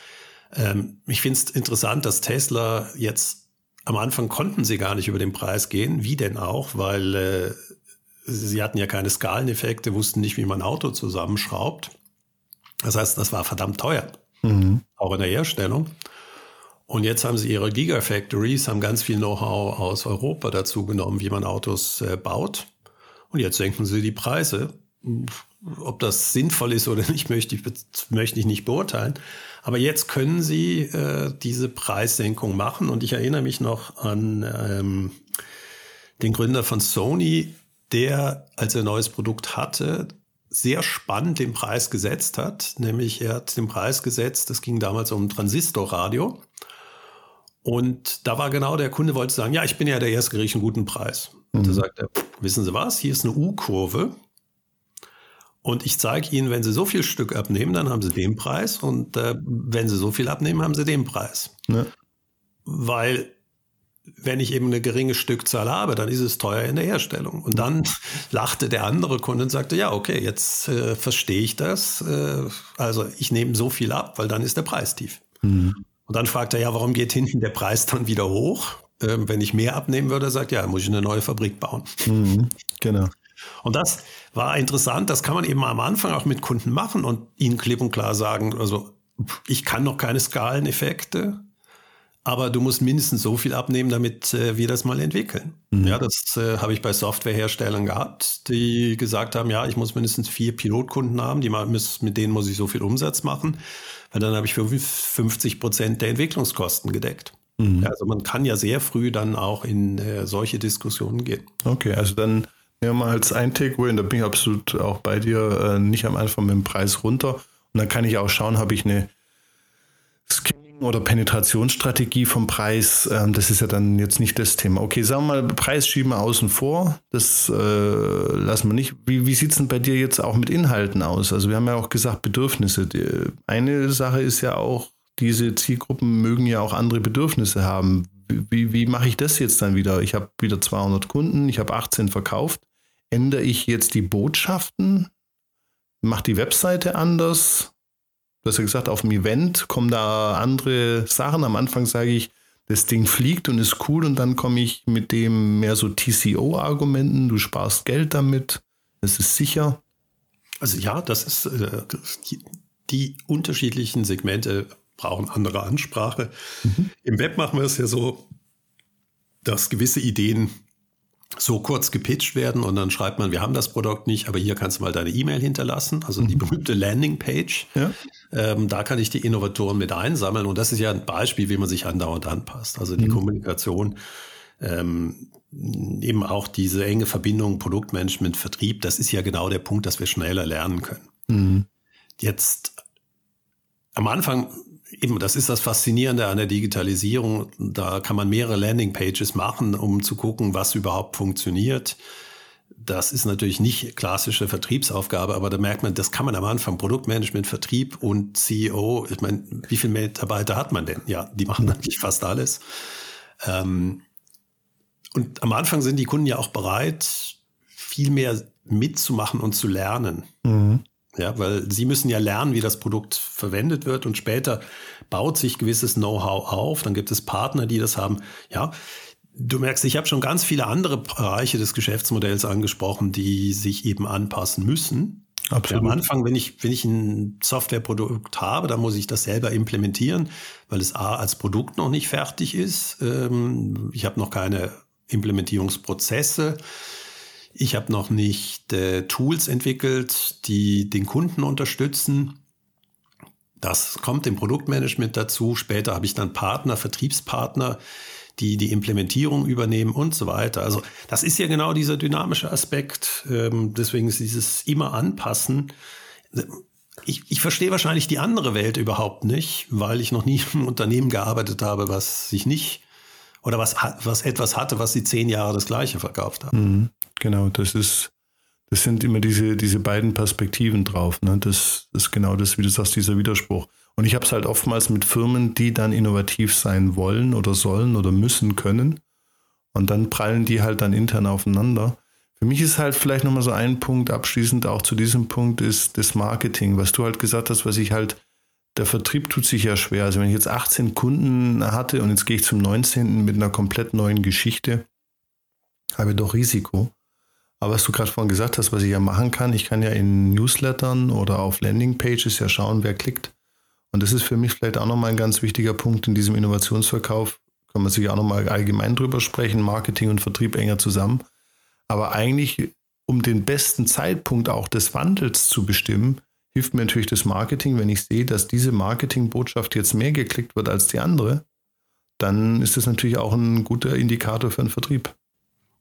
Ähm, ich finde es interessant, dass Tesla jetzt am Anfang konnten sie gar nicht über den Preis gehen. Wie denn auch? Weil äh, sie hatten ja keine Skaleneffekte, wussten nicht, wie man ein Auto zusammenschraubt. Das heißt, das war verdammt teuer. Mhm. Auch in der Herstellung. Und jetzt haben sie ihre Gigafactories, haben ganz viel Know-how aus Europa dazu genommen, wie man Autos äh, baut. Und jetzt senken sie die Preise. Ob das sinnvoll ist oder nicht, möchte ich, möchte ich nicht beurteilen. Aber jetzt können sie äh, diese Preissenkung machen. Und ich erinnere mich noch an ähm, den Gründer von Sony, der, als er ein neues Produkt hatte, sehr spannend den Preis gesetzt hat. Nämlich er hat den Preis gesetzt, das ging damals um Transistorradio. Und da war genau der Kunde wollte sagen, ja, ich bin ja der erste einen guten Preis. Und mhm. da sagt er, wissen Sie was, hier ist eine U-Kurve. Und ich zeige Ihnen, wenn Sie so viel Stück abnehmen, dann haben Sie den Preis. Und äh, wenn Sie so viel abnehmen, haben Sie den Preis. Ja. Weil wenn ich eben eine geringe Stückzahl habe, dann ist es teuer in der Herstellung. Und dann lachte der andere Kunde und sagte, ja, okay, jetzt äh, verstehe ich das. Äh, also ich nehme so viel ab, weil dann ist der Preis tief. Mhm. Und dann fragt er, ja, warum geht hinten der Preis dann wieder hoch? Ähm, wenn ich mehr abnehmen würde, sagt ja, muss ich eine neue Fabrik bauen. Mhm, genau. Und das war interessant, das kann man eben am Anfang auch mit Kunden machen und ihnen klipp und klar sagen, also ich kann noch keine Skaleneffekte, aber du musst mindestens so viel abnehmen, damit äh, wir das mal entwickeln. Mhm. Ja, das äh, habe ich bei Softwareherstellern gehabt, die gesagt haben, ja, ich muss mindestens vier Pilotkunden haben, die mal, mit denen muss ich so viel Umsatz machen, weil dann habe ich für 50 Prozent der Entwicklungskosten gedeckt. Mhm. Ja, also man kann ja sehr früh dann auch in äh, solche Diskussionen gehen. Okay, also dann nehmen wir mal als ein Takeaway, und da bin ich absolut auch bei dir, äh, nicht am Anfang mit dem Preis runter. Und dann kann ich auch schauen, habe ich eine Skin oder Penetrationsstrategie vom Preis, ähm, das ist ja dann jetzt nicht das Thema. Okay, sagen wir mal, Preis schieben wir außen vor, das äh, lassen wir nicht. Wie, wie sieht es denn bei dir jetzt auch mit Inhalten aus? Also wir haben ja auch gesagt, Bedürfnisse. Die, eine Sache ist ja auch, diese Zielgruppen mögen ja auch andere Bedürfnisse haben. Wie, wie mache ich das jetzt dann wieder? Ich habe wieder 200 Kunden, ich habe 18 verkauft. Ändere ich jetzt die Botschaften? Mache die Webseite anders? Du hast ja gesagt, auf dem Event kommen da andere Sachen. Am Anfang sage ich, das Ding fliegt und ist cool und dann komme ich mit dem mehr so TCO-Argumenten, du sparst Geld damit, es ist sicher. Also ja, das ist äh, die, die, unterschiedlichen Segmente brauchen andere Ansprache. Mhm. Im Web machen wir es ja so, dass gewisse Ideen so kurz gepitcht werden und dann schreibt man, wir haben das Produkt nicht, aber hier kannst du mal deine E-Mail hinterlassen, also die mhm. berühmte Landingpage. Ja. Ähm, da kann ich die Innovatoren mit einsammeln und das ist ja ein Beispiel, wie man sich andauernd anpasst. Also die mhm. Kommunikation, ähm, eben auch diese enge Verbindung Produktmanagement, Vertrieb, das ist ja genau der Punkt, dass wir schneller lernen können. Mhm. Jetzt am Anfang eben, das ist das Faszinierende an der Digitalisierung. Da kann man mehrere Landingpages machen, um zu gucken, was überhaupt funktioniert. Das ist natürlich nicht klassische Vertriebsaufgabe, aber da merkt man, das kann man am Anfang Produktmanagement, Vertrieb und CEO. Ich meine, wie viele Mitarbeiter hat man denn? Ja, die machen eigentlich fast alles. Ähm, und am Anfang sind die Kunden ja auch bereit, viel mehr mitzumachen und zu lernen. Mhm. Ja, weil sie müssen ja lernen, wie das Produkt verwendet wird und später baut sich gewisses Know-how auf. Dann gibt es Partner, die das haben. Ja, du merkst, ich habe schon ganz viele andere Bereiche des Geschäftsmodells angesprochen, die sich eben anpassen müssen. Absolut. Ja, am Anfang, wenn ich, wenn ich ein Softwareprodukt habe, dann muss ich das selber implementieren, weil es A als Produkt noch nicht fertig ist. Ähm, ich habe noch keine Implementierungsprozesse. Ich habe noch nicht äh, Tools entwickelt, die den Kunden unterstützen. Das kommt im Produktmanagement dazu. Später habe ich dann Partner, Vertriebspartner, die die Implementierung übernehmen und so weiter. Also das ist ja genau dieser dynamische Aspekt. Ähm, deswegen ist dieses immer anpassen. Ich, ich verstehe wahrscheinlich die andere Welt überhaupt nicht, weil ich noch nie im Unternehmen gearbeitet habe, was sich nicht oder was, was etwas hatte, was sie zehn Jahre das Gleiche verkauft haben. Mhm, genau, das ist, das sind immer diese, diese beiden Perspektiven drauf. Ne? Das, ist genau das, wie du sagst, dieser Widerspruch. Und ich habe es halt oftmals mit Firmen, die dann innovativ sein wollen oder sollen oder müssen können. Und dann prallen die halt dann intern aufeinander. Für mich ist halt vielleicht nochmal so ein Punkt abschließend auch zu diesem Punkt ist das Marketing, was du halt gesagt hast, was ich halt, der Vertrieb tut sich ja schwer. Also wenn ich jetzt 18 Kunden hatte und jetzt gehe ich zum 19. mit einer komplett neuen Geschichte, habe ich doch Risiko. Aber was du gerade vorhin gesagt hast, was ich ja machen kann, ich kann ja in Newslettern oder auf Landingpages ja schauen, wer klickt. Und das ist für mich vielleicht auch nochmal ein ganz wichtiger Punkt in diesem Innovationsverkauf. Kann man sich auch nochmal allgemein drüber sprechen, Marketing und Vertrieb enger zusammen. Aber eigentlich, um den besten Zeitpunkt auch des Wandels zu bestimmen, hilft mir natürlich das Marketing. Wenn ich sehe, dass diese Marketingbotschaft jetzt mehr geklickt wird als die andere, dann ist das natürlich auch ein guter Indikator für den Vertrieb.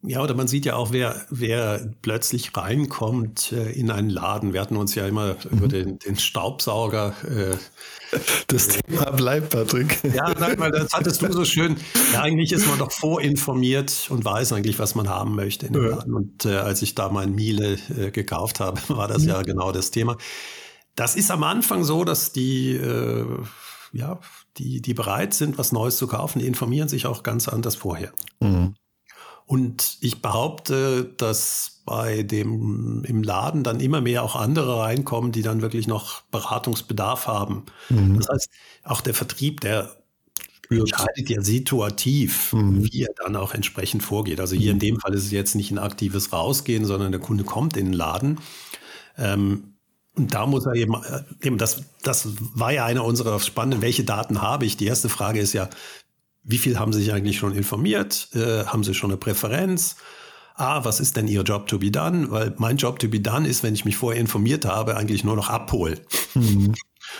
Ja, oder man sieht ja auch, wer, wer plötzlich reinkommt äh, in einen Laden. Wir hatten uns ja immer mhm. über den, den Staubsauger. Äh, das Thema bleibt, Patrick. Ja, sag mal, das hattest du so schön. Ja, eigentlich ist man doch vorinformiert und weiß eigentlich, was man haben möchte in dem ja. Laden. Und äh, als ich da mein Miele äh, gekauft habe, war das mhm. ja genau das Thema. Das ist am Anfang so, dass die, äh, ja, die, die bereit sind, was Neues zu kaufen, die informieren sich auch ganz anders vorher. Mhm. Und ich behaupte, dass bei dem im Laden dann immer mehr auch andere reinkommen, die dann wirklich noch Beratungsbedarf haben. Mhm. Das heißt, auch der Vertrieb, der entscheidet ja situativ, mhm. wie er dann auch entsprechend vorgeht. Also hier in dem Fall ist es jetzt nicht ein aktives Rausgehen, sondern der Kunde kommt in den Laden. Ähm, und da muss er eben, äh, eben das, das war ja eine unserer spannenden, welche Daten habe ich? Die erste Frage ist ja, wie viel haben Sie sich eigentlich schon informiert? Äh, haben Sie schon eine Präferenz? Ah, was ist denn Ihr Job to be done? Weil mein Job to be done ist, wenn ich mich vorher informiert habe, eigentlich nur noch abholen. Mhm.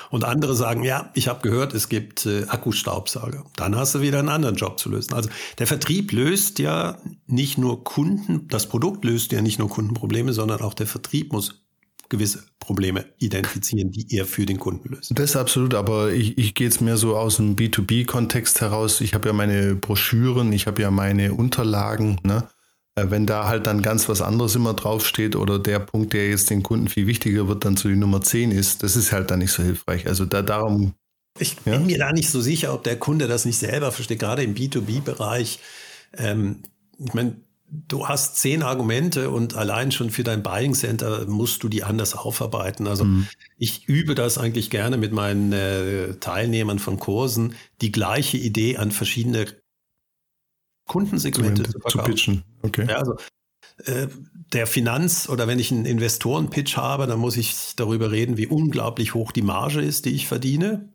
Und andere sagen, ja, ich habe gehört, es gibt äh, Akkustaubsauger. Dann hast du wieder einen anderen Job zu lösen. Also der Vertrieb löst ja nicht nur Kunden, das Produkt löst ja nicht nur Kundenprobleme, sondern auch der Vertrieb muss gewisse Probleme identifizieren, die er für den Kunden löst. Das ist absolut, aber ich, ich gehe jetzt mehr so aus dem B2B-Kontext heraus. Ich habe ja meine Broschüren, ich habe ja meine Unterlagen. Ne? Äh, wenn da halt dann ganz was anderes immer draufsteht oder der Punkt, der jetzt den Kunden viel wichtiger wird, dann zu die Nummer 10 ist, das ist halt dann nicht so hilfreich. Also da darum. Ich bin ja? mir da nicht so sicher, ob der Kunde das nicht selber versteht, gerade im B2B-Bereich. Ähm, ich meine, du hast zehn Argumente und allein schon für dein Buying Center musst du die anders aufarbeiten. Also mhm. ich übe das eigentlich gerne mit meinen äh, Teilnehmern von Kursen, die gleiche Idee an verschiedene Kundensegmente zu, zu pitchen. Okay. Ja, also äh, der Finanz- oder wenn ich einen Investoren-Pitch habe, dann muss ich darüber reden, wie unglaublich hoch die Marge ist, die ich verdiene.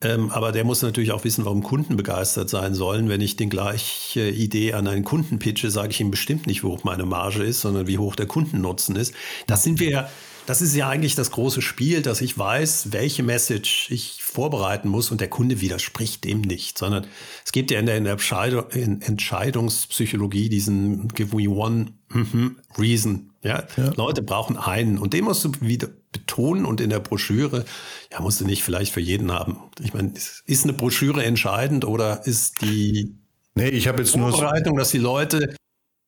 Ähm, aber der muss natürlich auch wissen, warum Kunden begeistert sein sollen. Wenn ich den gleiche Idee an einen Kunden pitche, sage ich ihm bestimmt nicht, wie hoch meine Marge ist, sondern wie hoch der Kundennutzen ist. Das sind wir ja das ist ja eigentlich das große Spiel, dass ich weiß, welche Message ich vorbereiten muss und der Kunde widerspricht dem nicht, sondern es gibt ja in der, Entscheidungspsychologie diesen Give me one mm -hmm, reason. Ja? ja? Leute brauchen einen und den musst du wieder betonen und in der Broschüre, ja, musst du nicht vielleicht für jeden haben. Ich meine, ist eine Broschüre entscheidend oder ist die nee, ich jetzt Vorbereitung, nur dass die Leute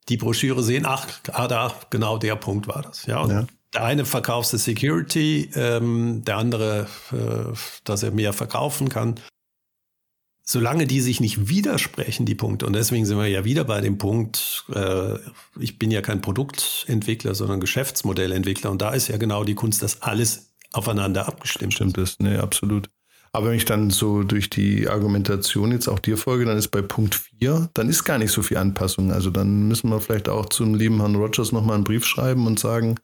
die Broschüre sehen, ach, ah, da, genau der Punkt war das. Ja, ja. Der eine verkauft Security, ähm, der andere, äh, dass er mehr verkaufen kann. Solange die sich nicht widersprechen, die Punkte, und deswegen sind wir ja wieder bei dem Punkt, äh, ich bin ja kein Produktentwickler, sondern Geschäftsmodellentwickler. Und da ist ja genau die Kunst, dass alles aufeinander abgestimmt Stimmt ist. Nee, absolut. Aber wenn ich dann so durch die Argumentation jetzt auch dir folge, dann ist bei Punkt 4, dann ist gar nicht so viel Anpassung. Also dann müssen wir vielleicht auch zum lieben Herrn Rogers nochmal einen Brief schreiben und sagen,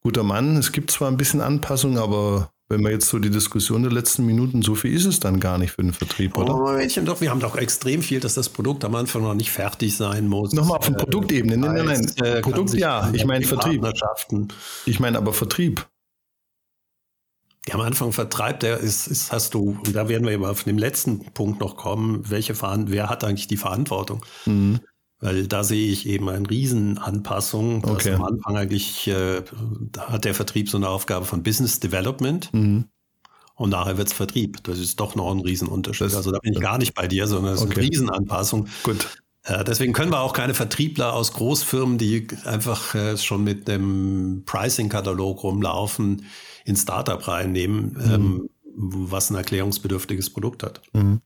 guter Mann, es gibt zwar ein bisschen Anpassung, aber wenn man jetzt so die Diskussion der letzten Minuten, so viel ist es dann gar nicht für den Vertrieb, oder? Oh, doch, wir haben doch extrem viel, dass das Produkt am Anfang noch nicht fertig sein muss. Nochmal auf der Produktebene. Nein, nein, nein. Äh, Produkt ja, ich meine Vertrieb. Ich meine aber Vertrieb. Ja, am Anfang vertreibt der ist, ist, hast du, und da werden wir eben auf den letzten Punkt noch kommen, welche wer hat eigentlich die Verantwortung? Mhm. Weil da sehe ich eben eine Riesenanpassung. Okay. Am Anfang eigentlich äh, hat der Vertrieb so eine Aufgabe von Business Development. Mhm. Und nachher wird es Vertrieb. Das ist doch noch ein Riesenunterschied. Das, also da bin ich gar nicht bei dir, sondern es okay. ist eine Riesenanpassung. Gut. Äh, deswegen können wir auch keine Vertriebler aus Großfirmen, die einfach äh, schon mit dem Pricing-Katalog rumlaufen, ins Startup reinnehmen, mhm. ähm, was ein erklärungsbedürftiges Produkt hat. Mhm.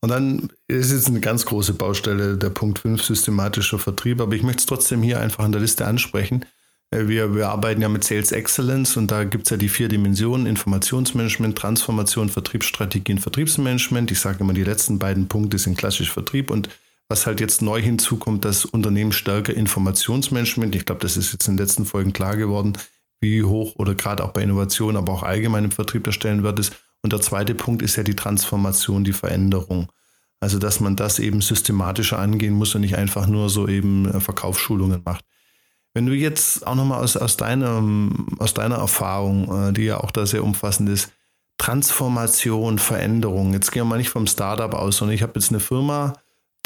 Und dann ist jetzt eine ganz große Baustelle der Punkt 5 systematischer Vertrieb, aber ich möchte es trotzdem hier einfach an der Liste ansprechen. Äh, wir, wir arbeiten ja mit Sales Excellence und da gibt es ja die vier Dimensionen, Informationsmanagement, Transformation, Vertriebsstrategie und Vertriebsmanagement. Ich sage immer, die letzten beiden Punkte sind klassisch Vertrieb und was halt jetzt neu hinzukommt, das Unternehmen stärker Informationsmanagement. Ich glaube, das ist jetzt in den letzten Folgen klar geworden, wie hoch oder gerade auch bei Innovation, aber auch allgemein im Vertrieb der Stellenwert ist. Und der zweite Punkt ist ja die Transformation, die Veränderung. Also, dass man das eben systematischer angehen muss und nicht einfach nur so eben äh, Verkaufsschulungen macht. Wenn du jetzt auch nochmal aus, aus, deiner, aus deiner Erfahrung, äh, die ja auch da sehr umfassend ist, Transformation, Veränderung, jetzt gehen wir mal nicht vom Startup aus, sondern ich habe jetzt eine Firma,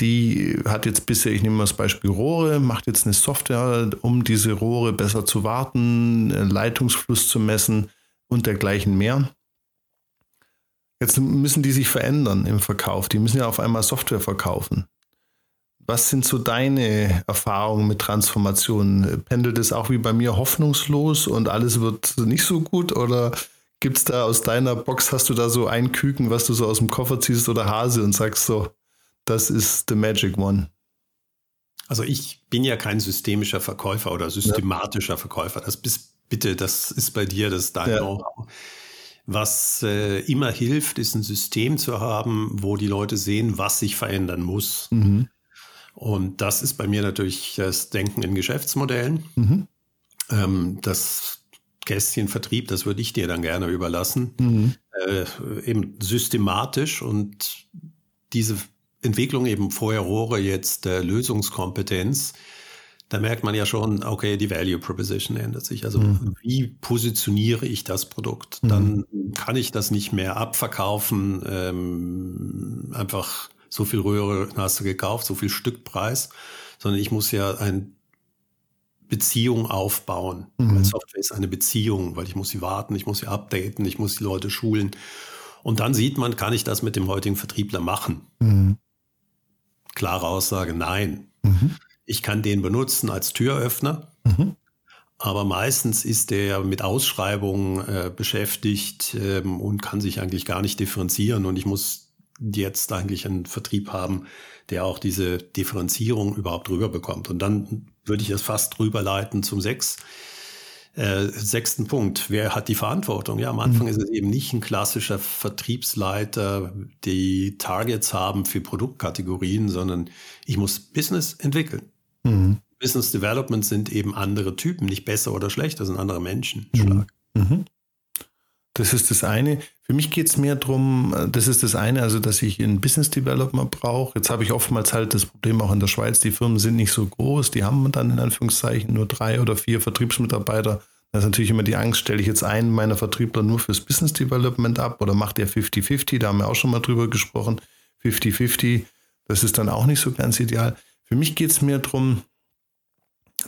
die hat jetzt bisher, ich nehme mal das Beispiel Rohre, macht jetzt eine Software, um diese Rohre besser zu warten, äh, Leitungsfluss zu messen und dergleichen mehr. Jetzt müssen die sich verändern im Verkauf. Die müssen ja auf einmal Software verkaufen. Was sind so deine Erfahrungen mit Transformationen? Pendelt es auch wie bei mir hoffnungslos und alles wird nicht so gut? Oder gibt es da aus deiner Box, hast du da so ein Küken, was du so aus dem Koffer ziehst oder Hase und sagst so, das ist the magic one? Also ich bin ja kein systemischer Verkäufer oder systematischer ja. Verkäufer. Das bist bitte, das ist bei dir das dein ja. Was äh, immer hilft, ist ein System zu haben, wo die Leute sehen, was sich verändern muss. Mhm. Und das ist bei mir natürlich das Denken in Geschäftsmodellen. Mhm. Ähm, das Kästchenvertrieb, das würde ich dir dann gerne überlassen. Mhm. Äh, eben systematisch und diese Entwicklung eben vorher Rohre, jetzt äh, Lösungskompetenz da merkt man ja schon, okay, die Value Proposition ändert sich. Also mhm. wie positioniere ich das Produkt? Mhm. Dann mhm. kann ich das nicht mehr abverkaufen, ähm, einfach so viel Röhre hast du gekauft, so viel Stückpreis, sondern ich muss ja eine Beziehung aufbauen. Mhm. Weil Software ist eine Beziehung, weil ich muss sie warten, ich muss sie updaten, ich muss die Leute schulen. Und dann sieht man, kann ich das mit dem heutigen Vertriebler machen? Mhm. Klare Aussage, nein. Mhm. Ich kann den benutzen als Türöffner. Mhm. Aber meistens ist der mit Ausschreibungen äh, beschäftigt ähm, und kann sich eigentlich gar nicht differenzieren. Und ich muss jetzt eigentlich einen Vertrieb haben, der auch diese Differenzierung überhaupt rüberbekommt. Und dann würde ich das fast rüberleiten zum sechs, äh, sechsten Punkt. Wer hat die Verantwortung? Ja, am Anfang mhm. ist es eben nicht ein klassischer Vertriebsleiter, die Targets haben für Produktkategorien, sondern ich muss Business entwickeln. Mhm. Business Development sind eben andere Typen, nicht besser oder schlechter, sind andere Menschen. Mhm. mhm. Das ist das eine. Für mich geht es mehr darum, das ist das eine, also dass ich einen Business Developer brauche. Jetzt habe ich oftmals halt das Problem auch in der Schweiz, die Firmen sind nicht so groß, die haben dann in Anführungszeichen nur drei oder vier Vertriebsmitarbeiter. Da ist natürlich immer die Angst, stelle ich jetzt einen meiner Vertriebler nur fürs Business Development ab oder macht der 50-50? Da haben wir auch schon mal drüber gesprochen. 50-50, das ist dann auch nicht so ganz ideal. Für mich geht es mehr darum,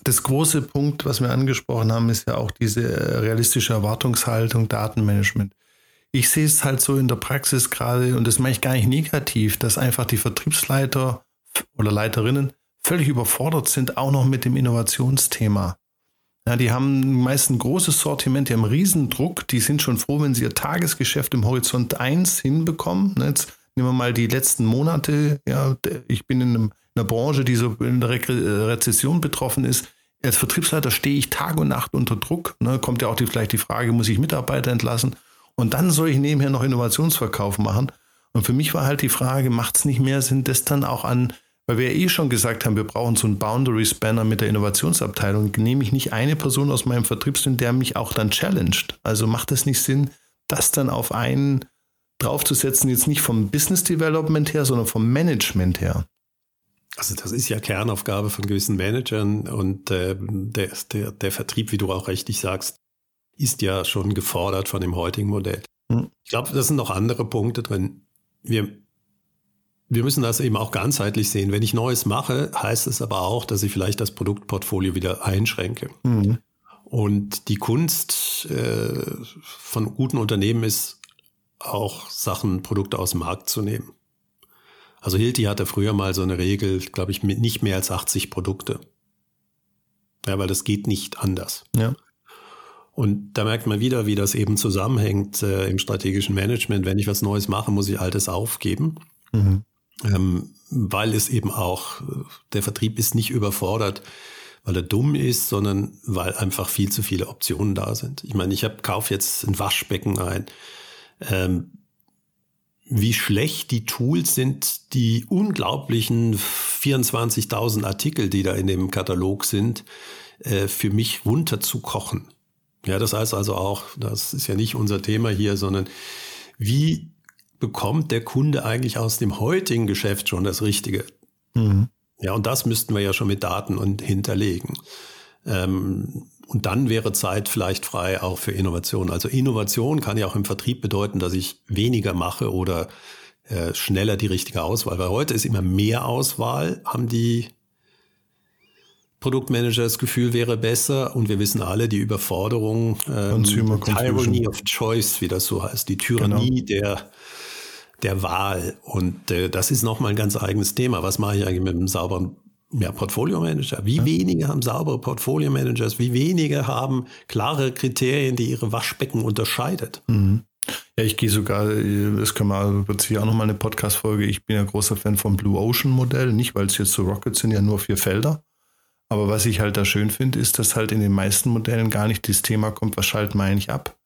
das große Punkt, was wir angesprochen haben, ist ja auch diese realistische Erwartungshaltung, Datenmanagement. Ich sehe es halt so in der Praxis gerade, und das meine ich gar nicht negativ, dass einfach die Vertriebsleiter oder Leiterinnen völlig überfordert sind, auch noch mit dem Innovationsthema. Ja, die haben meist ein großes Sortiment, die haben Riesendruck, die sind schon froh, wenn sie ihr Tagesgeschäft im Horizont 1 hinbekommen. Jetzt nehmen wir mal die letzten Monate. Ja, ich bin in einem einer Branche, die so in der Re äh, Rezession betroffen ist. Als Vertriebsleiter stehe ich Tag und Nacht unter Druck. Ne? Kommt ja auch die, vielleicht die Frage, muss ich Mitarbeiter entlassen? Und dann soll ich nebenher noch Innovationsverkauf machen. Und für mich war halt die Frage, macht es nicht mehr Sinn, das dann auch an, weil wir ja eh schon gesagt haben, wir brauchen so einen Boundary Spanner mit der Innovationsabteilung, nehme ich nicht eine Person aus meinem Vertriebsteam, der mich auch dann challenged. Also macht es nicht Sinn, das dann auf einen draufzusetzen, jetzt nicht vom Business Development her, sondern vom Management her? Also das ist ja Kernaufgabe von gewissen Managern und äh, der, der, der Vertrieb, wie du auch richtig sagst, ist ja schon gefordert von dem heutigen Modell. Hm. Ich glaube, das sind noch andere Punkte drin. Wir, wir müssen das eben auch ganzheitlich sehen. Wenn ich Neues mache, heißt es aber auch, dass ich vielleicht das Produktportfolio wieder einschränke. Mhm. Und die Kunst äh, von guten Unternehmen ist auch Sachen, Produkte aus dem Markt zu nehmen. Also Hilti hatte früher mal so eine Regel, glaube ich, mit nicht mehr als 80 Produkte. Ja, weil das geht nicht anders. Ja. Und da merkt man wieder, wie das eben zusammenhängt äh, im strategischen Management. Wenn ich was Neues mache, muss ich Altes aufgeben. Mhm. Ähm, weil es eben auch, der Vertrieb ist nicht überfordert, weil er dumm ist, sondern weil einfach viel zu viele Optionen da sind. Ich meine, ich habe kauf jetzt ein Waschbecken ein. Ähm, wie schlecht die Tools sind, die unglaublichen 24.000 Artikel, die da in dem Katalog sind, äh, für mich runterzukochen. Ja, das heißt also auch, das ist ja nicht unser Thema hier, sondern wie bekommt der Kunde eigentlich aus dem heutigen Geschäft schon das Richtige? Mhm. Ja, und das müssten wir ja schon mit Daten und hinterlegen. Ähm, und dann wäre Zeit vielleicht frei auch für Innovation. Also Innovation kann ja auch im Vertrieb bedeuten, dass ich weniger mache oder äh, schneller die richtige Auswahl. Weil heute ist immer mehr Auswahl, haben die Produktmanager das Gefühl wäre besser und wir wissen alle, die Überforderung, ähm, Tyranny of Choice, wie das so heißt, die Tyrannie genau. der, der Wahl. Und äh, das ist nochmal ein ganz eigenes Thema. Was mache ich eigentlich mit einem sauberen ja, Portfolio-Manager. Wie ja. wenige haben saubere Portfolio-Managers? Wie wenige haben klare Kriterien, die ihre Waschbecken unterscheidet? Mhm. Ja, ich gehe sogar, das können wir, wird hier auch nochmal eine Podcast-Folge. Ich bin ja großer Fan vom Blue Ocean Modell. Nicht, weil es jetzt so Rockets sind, ja nur vier Felder. Aber was ich halt da schön finde, ist, dass halt in den meisten Modellen gar nicht das Thema kommt, was schalten wir eigentlich ab?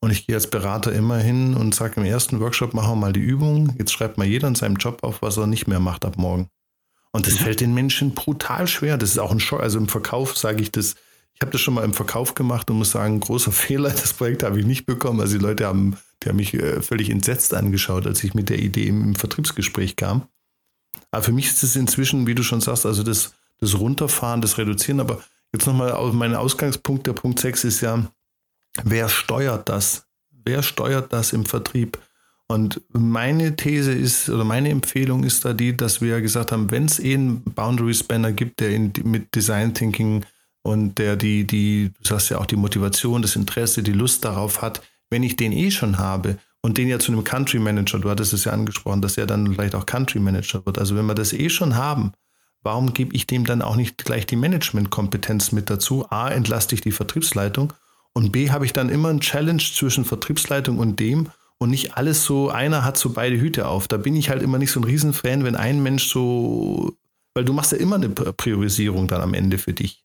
Und ich gehe als Berater immer hin und sage im ersten Workshop, machen wir mal die Übung. Jetzt schreibt mal jeder in seinem Job auf, was er nicht mehr macht ab morgen. Und das fällt den Menschen brutal schwer. Das ist auch ein Schock. Also im Verkauf sage ich das. Ich habe das schon mal im Verkauf gemacht und muss sagen, großer Fehler. Das Projekt habe ich nicht bekommen. Also die Leute haben, die haben mich äh, völlig entsetzt angeschaut, als ich mit der Idee im, im Vertriebsgespräch kam. Aber für mich ist es inzwischen, wie du schon sagst, also das, das Runterfahren, das Reduzieren. Aber jetzt nochmal mein Ausgangspunkt, der Punkt 6 ist ja, wer steuert das? Wer steuert das im Vertrieb? Und meine These ist, oder meine Empfehlung ist da die, dass wir gesagt haben, wenn es eh einen Boundary Spanner gibt, der in, mit Design Thinking und der die, die, du sagst ja auch die Motivation, das Interesse, die Lust darauf hat, wenn ich den eh schon habe und den ja zu einem Country Manager, du hattest es ja angesprochen, dass er dann vielleicht auch Country Manager wird. Also wenn wir das eh schon haben, warum gebe ich dem dann auch nicht gleich die Managementkompetenz mit dazu? A, entlaste ich die Vertriebsleitung und B, habe ich dann immer einen Challenge zwischen Vertriebsleitung und dem und nicht alles so, einer hat so beide Hüte auf. Da bin ich halt immer nicht so ein Riesenfan, wenn ein Mensch so, weil du machst ja immer eine Priorisierung dann am Ende für dich.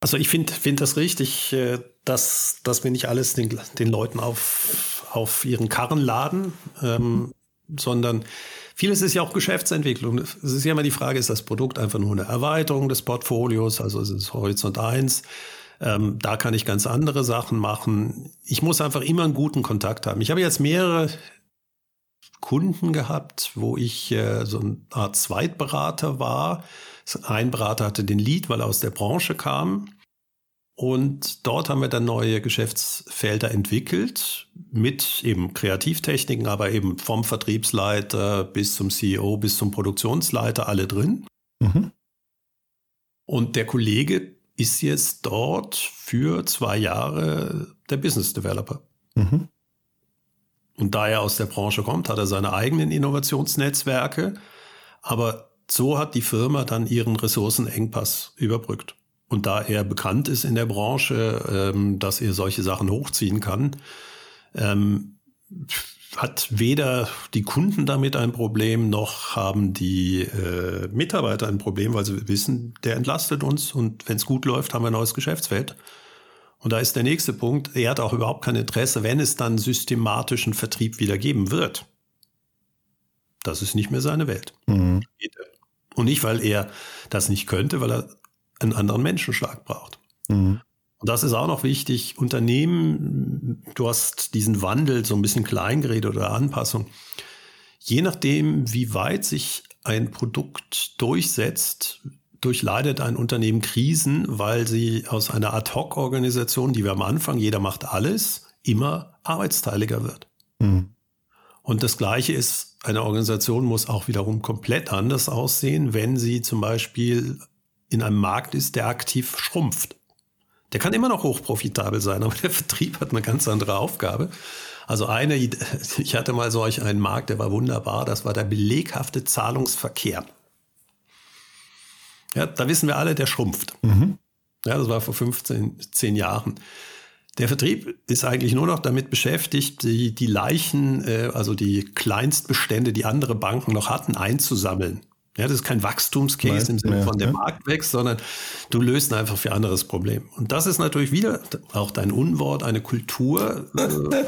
Also ich finde find das richtig, äh, dass, dass wir nicht alles den, den Leuten auf, auf ihren Karren laden, ähm, sondern vieles ist ja auch Geschäftsentwicklung. Es ist ja immer die Frage, ist das Produkt einfach nur eine Erweiterung des Portfolios, also ist es Horizont 1 ähm, da kann ich ganz andere Sachen machen. Ich muss einfach immer einen guten Kontakt haben. Ich habe jetzt mehrere Kunden gehabt, wo ich äh, so eine Art Zweitberater war. Ein Berater hatte den Lead, weil er aus der Branche kam. Und dort haben wir dann neue Geschäftsfelder entwickelt mit eben Kreativtechniken, aber eben vom Vertriebsleiter bis zum CEO, bis zum Produktionsleiter, alle drin. Mhm. Und der Kollege ist jetzt dort für zwei Jahre der Business Developer. Mhm. Und da er aus der Branche kommt, hat er seine eigenen Innovationsnetzwerke. Aber so hat die Firma dann ihren Ressourcenengpass überbrückt. Und da er bekannt ist in der Branche, ähm, dass er solche Sachen hochziehen kann, ähm, hat weder die Kunden damit ein Problem, noch haben die äh, Mitarbeiter ein Problem, weil sie wissen, der entlastet uns und wenn es gut läuft, haben wir ein neues Geschäftsfeld. Und da ist der nächste Punkt, er hat auch überhaupt kein Interesse, wenn es dann systematischen Vertrieb wieder geben wird. Das ist nicht mehr seine Welt. Mhm. Und nicht, weil er das nicht könnte, weil er einen anderen Menschenschlag braucht. Mhm. Und das ist auch noch wichtig. Unternehmen, du hast diesen Wandel so ein bisschen klein geredet oder Anpassung. Je nachdem, wie weit sich ein Produkt durchsetzt, durchleidet ein Unternehmen Krisen, weil sie aus einer Ad-Hoc-Organisation, die wir am Anfang, jeder macht alles, immer arbeitsteiliger wird. Mhm. Und das Gleiche ist, eine Organisation muss auch wiederum komplett anders aussehen, wenn sie zum Beispiel in einem Markt ist, der aktiv schrumpft. Der kann immer noch hochprofitabel sein, aber der Vertrieb hat eine ganz andere Aufgabe. Also eine, ich hatte mal solch einen Markt, der war wunderbar, das war der beleghafte Zahlungsverkehr. Ja, da wissen wir alle, der schrumpft. Mhm. Ja, das war vor 15, 10 Jahren. Der Vertrieb ist eigentlich nur noch damit beschäftigt, die, die Leichen, äh, also die Kleinstbestände, die andere Banken noch hatten, einzusammeln. Ja, das ist kein Wachstumscase im Sinne von der ja. Markt wächst, sondern du löst einfach für anderes Problem. Und das ist natürlich wieder auch dein Unwort, eine Kultur, äh,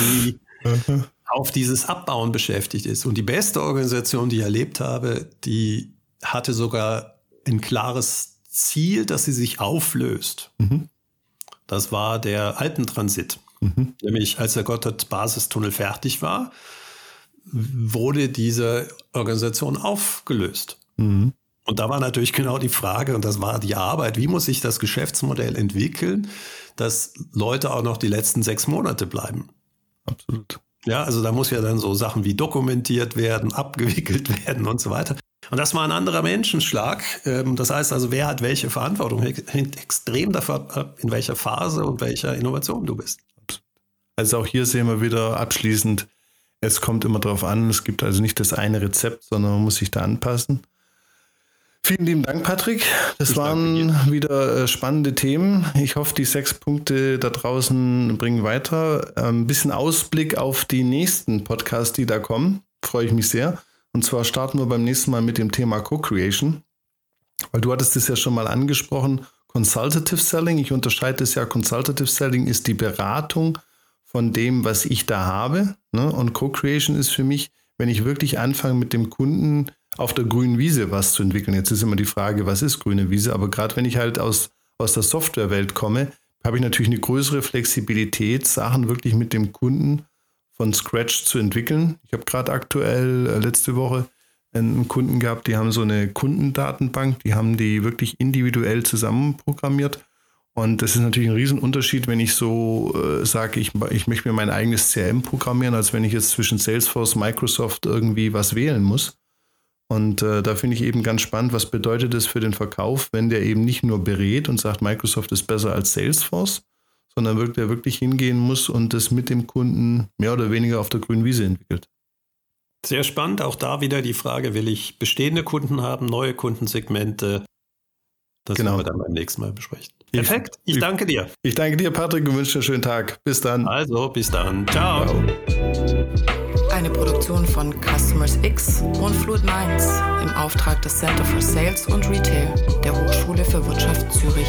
die auf dieses Abbauen beschäftigt ist. Und die beste Organisation, die ich erlebt habe, die hatte sogar ein klares Ziel, dass sie sich auflöst. Mhm. Das war der Alpentransit. Mhm. Nämlich als der Gotthard-Basistunnel fertig war, wurde diese Organisation aufgelöst. Mhm. Und da war natürlich genau die Frage, und das war die Arbeit, wie muss sich das Geschäftsmodell entwickeln, dass Leute auch noch die letzten sechs Monate bleiben. Absolut. Ja, also da muss ja dann so Sachen wie dokumentiert werden, abgewickelt werden und so weiter. Und das war ein anderer Menschenschlag. Ähm, das heißt also, wer hat welche Verantwortung, hängt extrem davon ab, in welcher Phase und welcher Innovation du bist. Also auch hier sehen wir wieder abschließend, es kommt immer darauf an, es gibt also nicht das eine Rezept, sondern man muss sich da anpassen. Vielen lieben Dank, Patrick. Das ich waren wieder äh, spannende Themen. Ich hoffe, die sechs Punkte da draußen bringen weiter. Ein bisschen Ausblick auf die nächsten Podcasts, die da kommen. Freue ich mich sehr. Und zwar starten wir beim nächsten Mal mit dem Thema Co-Creation. Weil du hattest es ja schon mal angesprochen, Consultative Selling. Ich unterscheide es ja, Consultative Selling ist die Beratung von dem, was ich da habe. Ne? Und Co-Creation ist für mich, wenn ich wirklich anfange mit dem Kunden auf der grünen Wiese was zu entwickeln. Jetzt ist immer die Frage, was ist grüne Wiese? Aber gerade wenn ich halt aus, aus der Softwarewelt komme, habe ich natürlich eine größere Flexibilität, Sachen wirklich mit dem Kunden von Scratch zu entwickeln. Ich habe gerade aktuell äh, letzte Woche einen Kunden gehabt, die haben so eine Kundendatenbank, die haben die wirklich individuell zusammenprogrammiert. Und das ist natürlich ein Riesenunterschied, wenn ich so äh, sage, ich, ich möchte mir mein eigenes CRM programmieren, als wenn ich jetzt zwischen Salesforce, Microsoft irgendwie was wählen muss. Und äh, da finde ich eben ganz spannend, was bedeutet das für den Verkauf, wenn der eben nicht nur berät und sagt, Microsoft ist besser als Salesforce, sondern wirklich, der wirklich hingehen muss und das mit dem Kunden mehr oder weniger auf der grünen Wiese entwickelt. Sehr spannend. Auch da wieder die Frage, will ich bestehende Kunden haben, neue Kundensegmente? Das genau. werden wir dann beim nächsten Mal besprechen. Perfekt. Ich, ich danke dir. Ich danke dir, Patrick, und wünsche dir einen schönen Tag. Bis dann. Also, bis dann. Ciao. Ciao. Eine Produktion von Customers X und Fluid Minds im Auftrag des Center for Sales und Retail der Hochschule für Wirtschaft Zürich.